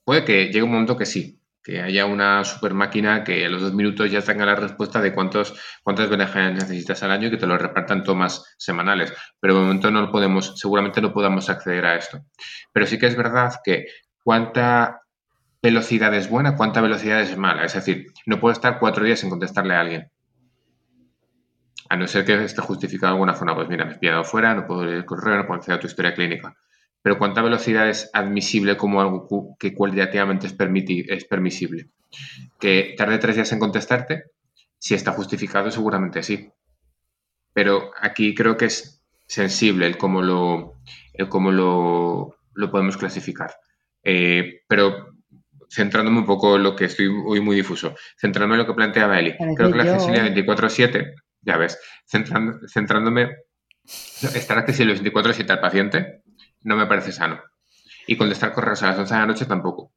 Puede que llegue un momento que sí, que haya una super máquina que a los dos minutos ya tenga la respuesta de cuántos, cuántas beneficios necesitas al año y que te lo repartan tomas semanales. Pero de momento no podemos, seguramente no podamos acceder a esto. Pero sí que es verdad que cuánta velocidad es buena, cuánta velocidad es mala. Es decir, no puedo estar cuatro días sin contestarle a alguien. A no ser que esté justificado de alguna forma. Pues mira, me he pillado fuera, no puedo leer el correo, no puedo acceder a tu historia clínica pero ¿cuánta velocidad es admisible como algo que cualitativamente es, es permisible? ¿Que tarde tres días en contestarte? Si está justificado, seguramente sí. Pero aquí creo que es sensible el cómo lo, el cómo lo, podemos clasificar. Eh, pero centrándome un poco en lo que estoy hoy muy difuso, centrándome en lo que planteaba Eli, creo que la accesibilidad 24-7, ya ves, centrándome, estar accesible 24-7 al paciente no me parece sano. Y contestar correos a las 11 de la noche tampoco.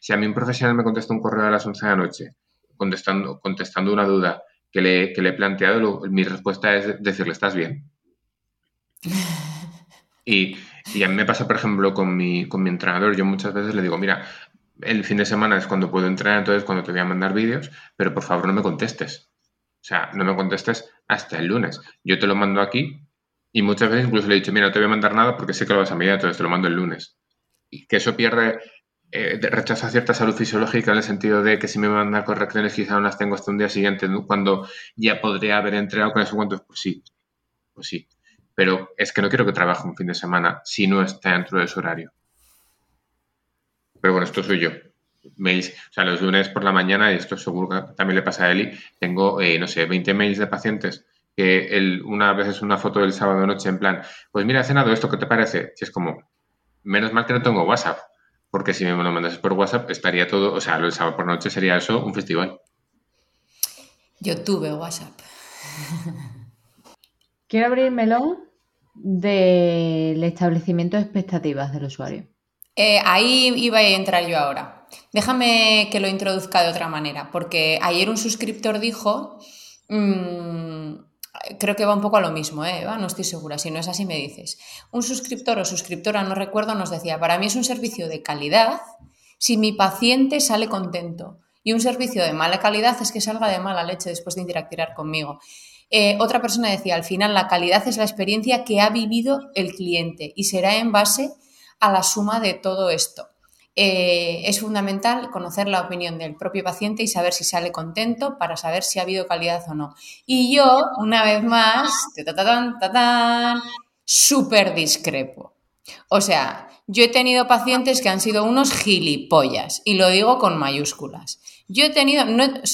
Si a mí un profesional me contesta un correo a las 11 de la noche contestando, contestando una duda que le, que le he planteado, mi respuesta es decirle, ¿estás bien? Y, y, a mí me pasa, por ejemplo, con mi, con mi entrenador. Yo muchas veces le digo, mira, el fin de semana es cuando puedo entrenar, entonces cuando te voy a mandar vídeos, pero por favor no me contestes. O sea, no me contestes hasta el lunes. Yo te lo mando aquí y muchas veces incluso le he dicho, mira, no te voy a mandar nada porque sé que lo vas a mirar, entonces te lo mando el lunes. Y que eso pierde, eh, rechaza cierta salud fisiológica en el sentido de que si me mandan correcciones quizá no las tengo hasta un día siguiente, cuando ya podría haber entrenado con eso cuantos, pues sí, pues sí. Pero es que no quiero que trabaje un fin de semana si no está dentro de su horario. Pero bueno, esto soy yo. Mails, o sea, los lunes por la mañana, y esto seguro que también le pasa a Eli, tengo, eh, no sé, 20 mails de pacientes que el, una vez es una foto del sábado noche en plan, pues mira, he cenado esto, ¿qué te parece? Si es como, menos mal que no tengo WhatsApp, porque si me lo mandas por WhatsApp estaría todo, o sea, el sábado por noche sería eso un festival. Yo tuve WhatsApp. Quiero abrir el melón del establecimiento de expectativas del usuario. Eh, ahí iba a entrar yo ahora. Déjame que lo introduzca de otra manera, porque ayer un suscriptor dijo mm, creo que va un poco a lo mismo, ¿eh, Eva? No estoy segura. Si no es así, me dices. Un suscriptor o suscriptora, no recuerdo, nos decía, para mí es un servicio de calidad si mi paciente sale contento. Y un servicio de mala calidad es que salga de mala leche después de interactuar conmigo. Eh, otra persona decía, al final la calidad es la experiencia que ha vivido el cliente y será en base a la suma de todo esto. Eh, es fundamental conocer la opinión del propio paciente y saber si sale contento para saber si ha habido calidad o no. Y yo, una vez más, súper discrepo. O sea, yo he tenido pacientes que han sido unos gilipollas, y lo digo con mayúsculas. Yo he tenido,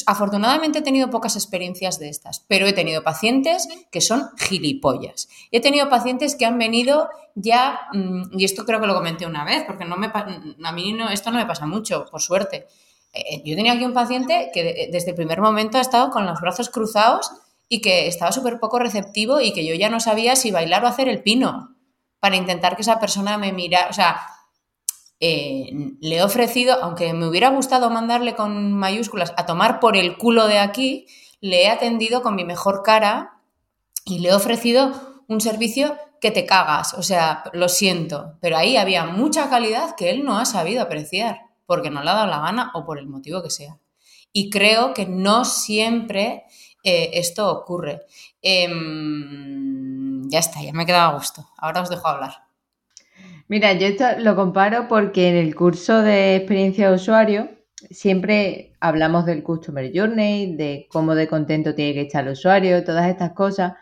afortunadamente he tenido pocas experiencias de estas, pero he tenido pacientes que son gilipollas. He tenido pacientes que han venido ya, mm, y esto creo que lo comenté una vez, porque no me, a mí no, esto no me pasa mucho, por suerte. Eh, yo tenía aquí un paciente que desde el primer momento ha estado con los brazos cruzados y que estaba súper poco receptivo y que yo ya no sabía si bailar o hacer el pino para intentar que esa persona me mira, o sea, eh, le he ofrecido, aunque me hubiera gustado mandarle con mayúsculas a tomar por el culo de aquí, le he atendido con mi mejor cara y le he ofrecido un servicio que te cagas, o sea, lo siento, pero ahí había mucha calidad que él no ha sabido apreciar, porque no le ha dado la gana o por el motivo que sea. Y creo que no siempre eh, esto ocurre. Em, ya está, ya me he quedado a gusto. Ahora os dejo hablar. Mira, yo esto lo comparo porque en el curso de experiencia de usuario siempre hablamos del Customer Journey, de cómo de contento tiene que estar el usuario, todas estas cosas.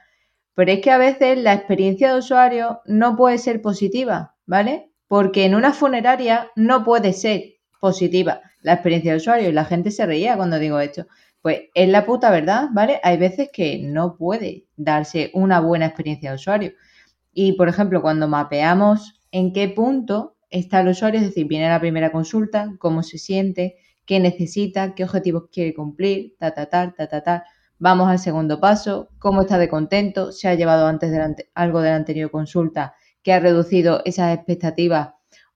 Pero es que a veces la experiencia de usuario no puede ser positiva, ¿vale? Porque en una funeraria no puede ser positiva la experiencia de usuario y la gente se reía cuando digo esto. Pues es la puta verdad, ¿vale? Hay veces que no puede darse una buena experiencia de usuario. Y, por ejemplo, cuando mapeamos en qué punto está el usuario, es decir, viene la primera consulta, cómo se siente, qué necesita, qué objetivos quiere cumplir, ta, ta, ta, ta, ta, ta. Vamos al segundo paso, cómo está de contento, se ha llevado antes algo de la anterior consulta que ha reducido esas expectativas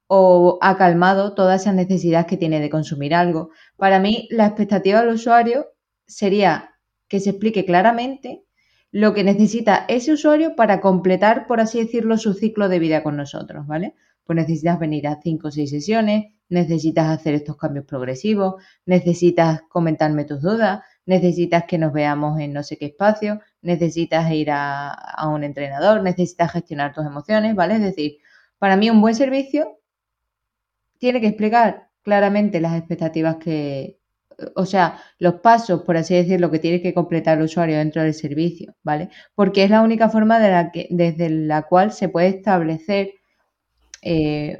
o ha calmado toda esa necesidad que tiene de consumir algo. Para mí, la expectativa del usuario sería que se explique claramente lo que necesita ese usuario para completar, por así decirlo, su ciclo de vida con nosotros, ¿vale? Pues necesitas venir a cinco o seis sesiones, necesitas hacer estos cambios progresivos, necesitas comentarme tus dudas, necesitas que nos veamos en no sé qué espacio, necesitas ir a, un entrenador, necesitas gestionar tus emociones, ¿vale? Es decir, para mí un buen servicio tiene que explicar claramente las expectativas que, o sea, los pasos, por así decirlo, que tiene que completar el usuario dentro del servicio, ¿vale? Porque es la única forma de que, desde la cual se puede establecer eh,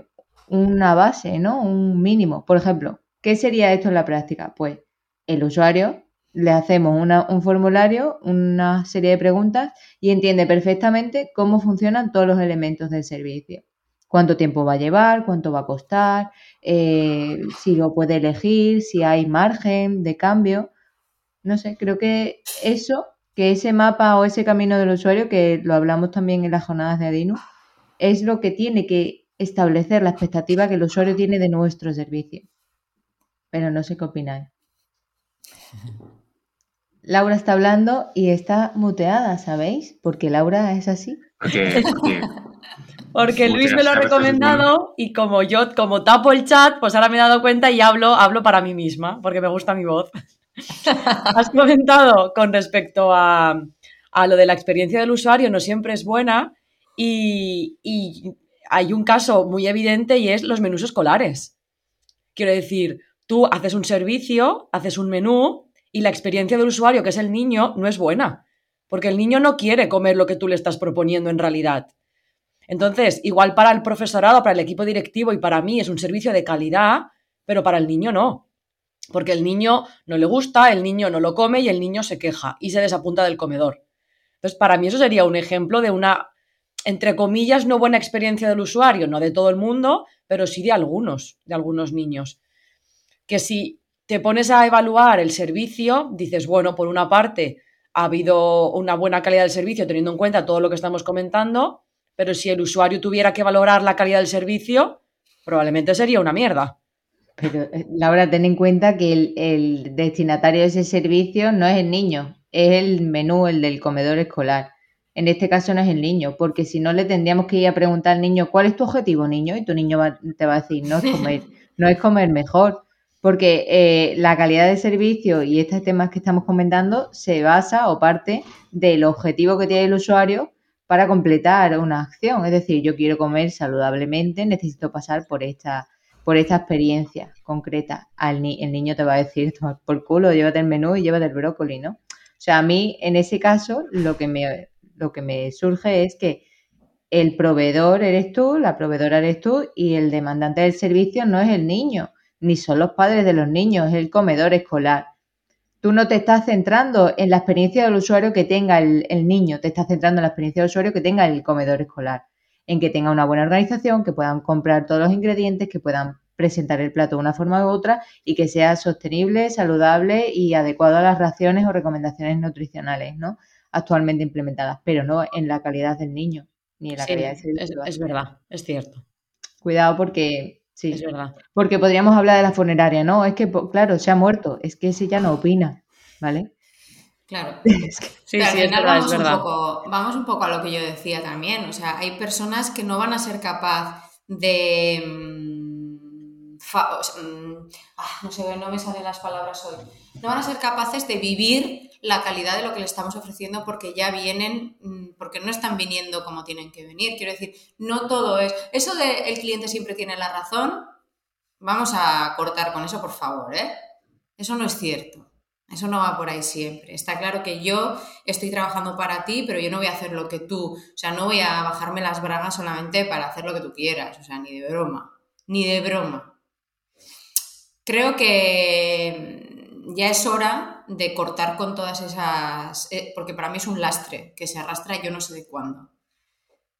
una base, ¿no? Un mínimo. Por ejemplo, ¿qué sería esto en la práctica? Pues el usuario le hacemos un formulario, una serie de preguntas y entiende perfectamente cómo funcionan todos los elementos del servicio. Cuánto tiempo va a llevar, cuánto va a costar, eh, si lo puede elegir, si hay margen de cambio. No sé, creo que eso, que ese mapa o ese camino del usuario, que lo hablamos también en las jornadas de Adinu, es lo que tiene que establecer la expectativa que el usuario tiene de nuestro servicio. Pero no sé qué opináis. <laughs> Laura está hablando y está muteada, ¿sabéis? Porque Laura es así. Porque <laughs> Luis me lo ha recomendado y como yo, como tapo el chat, pues ahora me he dado cuenta y hablo, hablo para mí misma, porque me gusta mi voz. <laughs> Has comentado con respecto a, lo de la experiencia del usuario, no siempre es buena y, y hay un caso muy evidente y es los menús escolares. Quiero decir, tú haces un servicio, haces un menú y la experiencia del usuario, que es el niño, no es buena, porque el niño no quiere comer lo que tú le estás proponiendo en realidad. Entonces, igual para el profesorado, para el equipo directivo y para mí es un servicio de calidad, pero para el niño no. Porque el niño no le gusta, el niño no lo come y el niño se queja y se desapunta del comedor. Entonces, para mí eso sería un ejemplo de una, entre comillas, no buena experiencia del usuario, no de todo el mundo, pero sí de algunos, de algunos niños. Que si te pones a evaluar el servicio, dices, bueno, por una parte ha habido una buena calidad del servicio teniendo en cuenta todo lo que estamos comentando, pero si el usuario tuviera que valorar la calidad del servicio, probablemente sería una mierda. Pero, eh, Laura, ten en cuenta que el, destinatario de ese servicio no es el niño, es el menú, el del comedor escolar. En este caso no es el niño, porque si no le tendríamos que ir a preguntar al niño, ¿cuál es tu objetivo, niño? Y tu niño te va a decir, no es comer, no es comer mejor porque eh, la calidad de servicio y estos temas que estamos comentando se basa o parte del objetivo que tiene el usuario para completar una acción. Es decir, yo quiero comer saludablemente, necesito pasar por esta, por esta experiencia concreta. el niño te va a decir, <laughs> por culo, llévate el menú y llévate el brócoli, ¿no? O sea, a mí en ese caso lo que me, lo que me surge es que el proveedor eres tú, la proveedora eres tú y el demandante del servicio no es el niño ni son los padres de los niños, es el comedor escolar. Tú no te estás centrando en la experiencia del usuario que tenga el, niño, te estás centrando en la experiencia del usuario que tenga el comedor escolar, en que tenga una buena organización, que puedan comprar todos los ingredientes, que puedan presentar el plato de una forma u otra y que sea sostenible, saludable y adecuado a las raciones o recomendaciones nutricionales, ¿no? actualmente implementadas, pero no en la calidad del niño ni en la calidad del servicio. Es, es verdad, es cierto. Cuidado porque Sí, es verdad. Porque podríamos hablar de la funeraria, ¿no? Es que, claro, se ha muerto, es que ese ya no opina, ¿vale? Claro. <laughs> sí, sí, es verdad, vamos, es verdad. Un poco, vamos un poco a lo que yo decía también. O sea, hay personas que no van a ser capaz de. mm, mm, ah, no sé, no me salen las palabras hoy. No van a ser capaces de vivir la calidad de lo que le estamos ofreciendo porque ya vienen, porque no están viniendo como tienen que venir. Quiero decir, no todo es. Eso de el cliente siempre tiene la razón, vamos a cortar con eso, por favor, ¿eh? Eso no es cierto. Eso no va por ahí siempre. Está claro que yo estoy trabajando para ti, pero yo no voy a hacer lo que tú. O sea, no voy a bajarme las bragas solamente para hacer lo que tú quieras. O sea, ni de broma. Ni de broma. Creo que ya es hora de cortar con todas esas. eh, porque para mí es un lastre que se arrastra yo no sé de cuándo.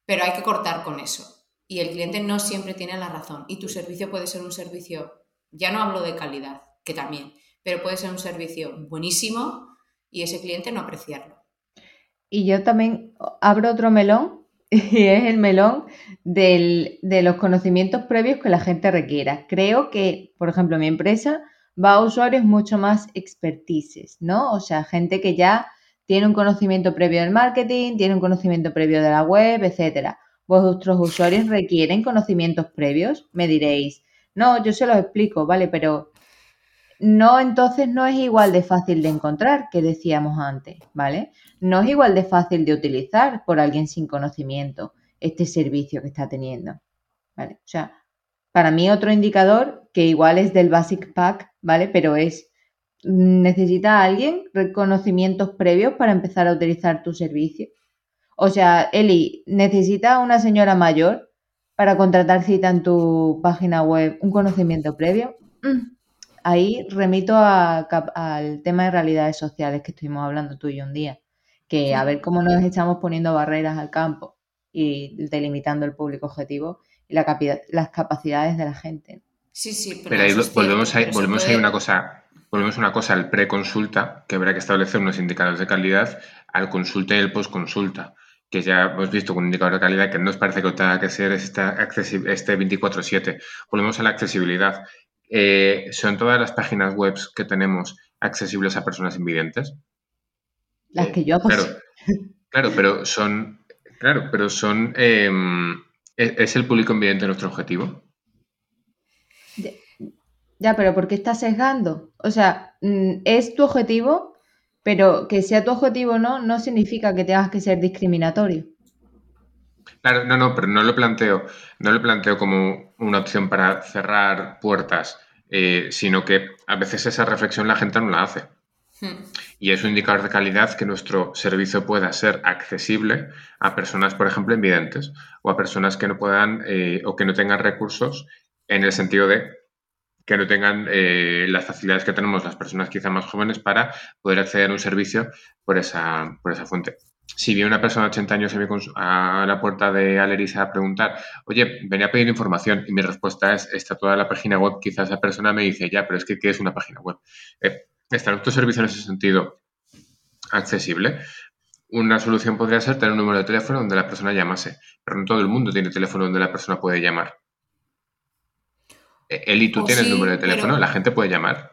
Pero hay que cortar con eso. Y el cliente no siempre tiene la razón. Y tu servicio puede ser un servicio. Ya no hablo de calidad, que también pero puede ser un servicio buenísimo y ese cliente no apreciarlo. Y yo también abro otro melón <laughs> y es el melón del, de los conocimientos previos que la gente requiera. Creo que, por ejemplo, mi empresa va a usuarios mucho más expertices, ¿no? O sea, gente que ya tiene un conocimiento previo del marketing, tiene un conocimiento previo de la web, etcétera. ¿Vuestros usuarios requieren conocimientos previos? Me diréis, no, yo se los explico, ¿vale? Pero no, entonces no es igual de fácil de encontrar que decíamos antes, ¿vale? No es igual de fácil de utilizar por alguien sin conocimiento este servicio que está teniendo, ¿vale? O sea, para mí otro indicador que igual es del Basic Pack, ¿vale? Pero es, necesita alguien conocimientos previos para empezar a utilizar tu servicio. O sea, Eli, necesita una señora mayor para contratar cita en tu página web un conocimiento previo. Mm ahí remito al tema de realidades sociales que estuvimos hablando tú y yo un día, que a ver cómo nos estamos poniendo barreras al campo y delimitando el público objetivo y la las capacidades de la gente. Sí, sí, pero, ahí volvemos, a, volvemos a una cosa, volvemos a una cosa al preconsulta, que habrá que establecer unos indicadores de calidad, al consulta y el postconsulta que ya hemos visto con un indicador de calidad que no nos parece que tenga que ser este, este 24-7. Volvemos a la accesibilidad. Eh, ¿son todas las páginas web que tenemos accesibles a personas invidentes? Las que yo claro, claro, pero son, claro, pero son, em, ¿e-, ¿es el público invidente nuestro objetivo? Ya, pero ¿por qué estás sesgando? O sea, mm, es tu objetivo, pero que sea tu objetivo o no, no significa que tengas que ser discriminatorio. Claro, no, no, pero no lo planteo, no lo planteo como una opción para cerrar puertas, eh, sino que a veces esa reflexión la gente no la hace. Hmm. Y es un indicador de calidad que nuestro servicio pueda ser accesible a personas, por ejemplo, invidentes o a personas que no puedan eh, o que no tengan recursos en el sentido de que no tengan eh, las facilidades que tenemos las personas quizá más jóvenes para poder acceder a un servicio por esa, por esa fuente si viene una persona de 80 años a la puerta de Alerisa a preguntar, oye, venía a pedir información y mi respuesta es, está toda la página web, quizás esa persona me dice, ya, pero es que ¿qué es una página web? Eh, ¿Está nuestro servicio en ese sentido accesible? Una solución podría ser tener un número de teléfono donde la persona llamase, pero no todo el mundo tiene teléfono donde la persona puede llamar. Eli, tú tienes el número de teléfono, la gente puede llamar.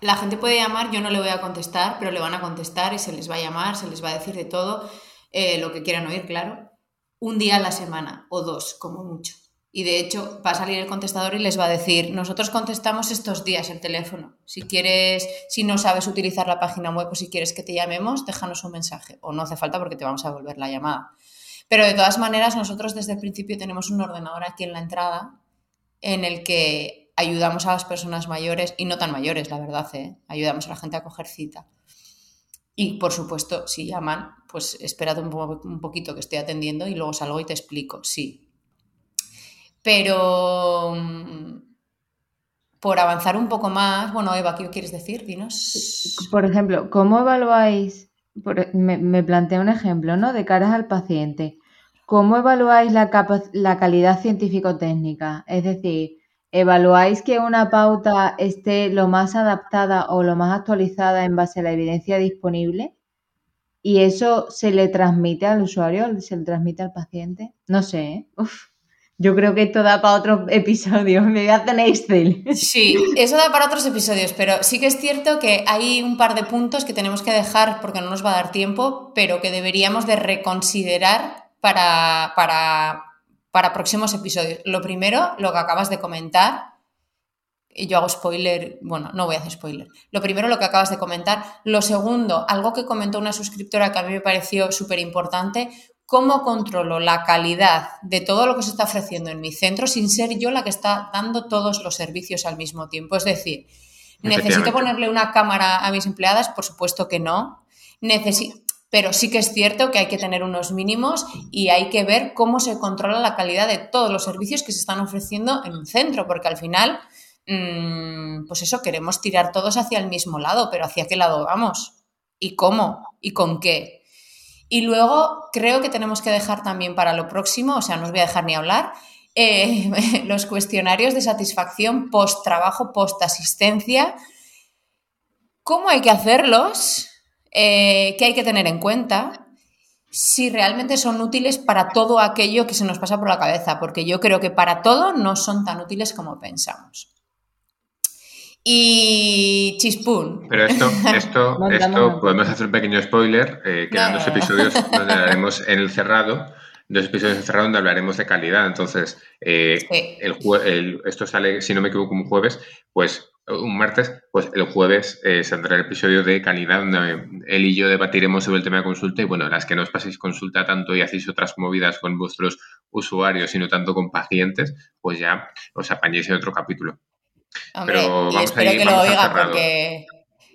La gente puede llamar, yo no le voy a contestar, pero le van a contestar y se les va a llamar, se les va a decir de todo, eh, lo que quieran oír, claro, un día a la semana o dos, como mucho. Y de hecho va a salir el contestador y les va a decir, nosotros contestamos estos días el teléfono. Si quieres, si no sabes utilizar la página web o si quieres que te llamemos, déjanos un mensaje. O no hace falta porque te vamos a devolver la llamada. Pero de todas maneras, nosotros desde el principio tenemos un ordenador aquí en la entrada en el que ayudamos a las personas mayores y no tan mayores, la verdad, ¿eh? ayudamos a la gente a coger cita. Y por supuesto, si llaman, pues espérate un, poquito que estoy atendiendo y luego salgo y te explico, sí. Pero mm, por avanzar un poco más, bueno, Eva, ¿qué quieres decir? Dinos. Por ejemplo, ¿cómo evaluáis? me, me planteo un ejemplo, ¿no? De caras al paciente. ¿Cómo evaluáis la, calidad científico-técnica? Es decir, ¿Evaluáis que una pauta esté lo más adaptada o lo más actualizada en base a la evidencia disponible? y eso se le transmite al usuario, se le transmite al paciente. No sé, ¿eh? Uf. Yo creo que esto da para otro episodio. <laughs> Me voy a hacer Excel. Sí, eso da para otros episodios, pero sí que es cierto que hay un par de puntos que tenemos que dejar porque no nos va a dar tiempo, pero que deberíamos de reconsiderar para, para, para próximos episodios. Lo primero, lo que acabas de comentar, y yo hago spoiler, bueno, no voy a hacer spoiler. Lo primero, lo que acabas de comentar. Lo segundo, algo que comentó una suscriptora que a mí me pareció súper importante, cómo controlo la calidad de todo lo que se está ofreciendo en mi centro sin ser yo la que está dando todos los servicios al mismo tiempo. Es decir, ¿necesito ponerle una cámara a mis empleadas? Por supuesto que no. Pero sí que es cierto que hay que tener unos mínimos y hay que ver cómo se controla la calidad de todos los servicios que se están ofreciendo en un centro, porque al final, mm, pues eso, queremos tirar todos hacia el mismo lado, pero ¿hacia qué lado vamos? ¿Y cómo? ¿Y con qué? Y luego creo que tenemos que dejar también para lo próximo, o sea, no os voy a dejar ni hablar, eh, <laughs> los cuestionarios de satisfacción post trabajo, post asistencia. ¿Cómo hay que hacerlos? Eh, ¿Qué hay que tener en cuenta? Si realmente son útiles para todo aquello que se nos pasa por la cabeza, porque yo creo que para todo no son tan útiles como pensamos. Y chispún. Pero esto, <laughs> esto, esto podemos hacer un pequeño spoiler. Eh, quedan dos episodios donde <laughs> hablaremos en el cerrado, dos episodios el cerrado donde hablaremos de calidad. Entonces, eh, el, esto sale, si no me equivoco, un jueves, pues un martes, pues el jueves eh, saldrá el episodio de calidad donde él y yo debatiremos sobre el tema de consulta y bueno, las que no os paséis consulta tanto y hacéis otras movidas con vuestros usuarios y no tanto con pacientes, pues ya os apañéis en otro capítulo. Hombre, y espero que lo oiga porque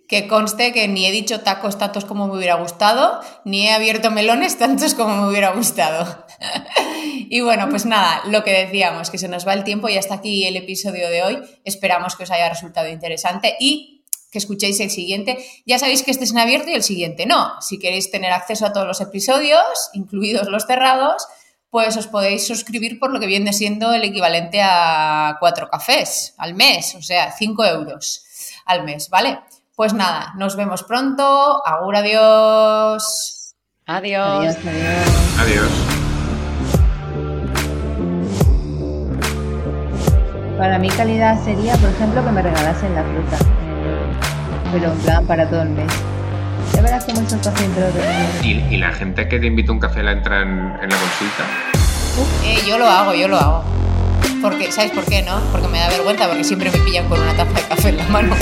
que conste que ni he dicho tacos tantos como me hubiera gustado, ni he abierto melones tantos como me hubiera gustado. <laughs> y bueno, pues nada, lo que decíamos, que se nos va el tiempo y hasta aquí el episodio de hoy. Esperamos que os haya resultado interesante y que escuchéis el siguiente. Ya sabéis que este es en abierto y el siguiente no. Si queréis tener acceso a todos los episodios, incluidos los cerrados, pues os podéis suscribir por lo que viene siendo el equivalente a cuatro cafés al mes, o sea, cinco euros al mes, ¿vale? Pues nada, nos vemos pronto. Agur, adiós. Adiós. Adiós. adiós. Para mi calidad sería, por ejemplo, que me regalasen la fruta, pero en plan para todo el mes. Ya verás cómo esos pacientes lo ¿Y, ¿Y la gente que te invita un café la entra en, en la consulta? Eh, yo lo hago, yo lo hago. Porque, ¿Sabes por qué, no? Porque me da vergüenza, porque siempre me pillan con una taza de café en la mano.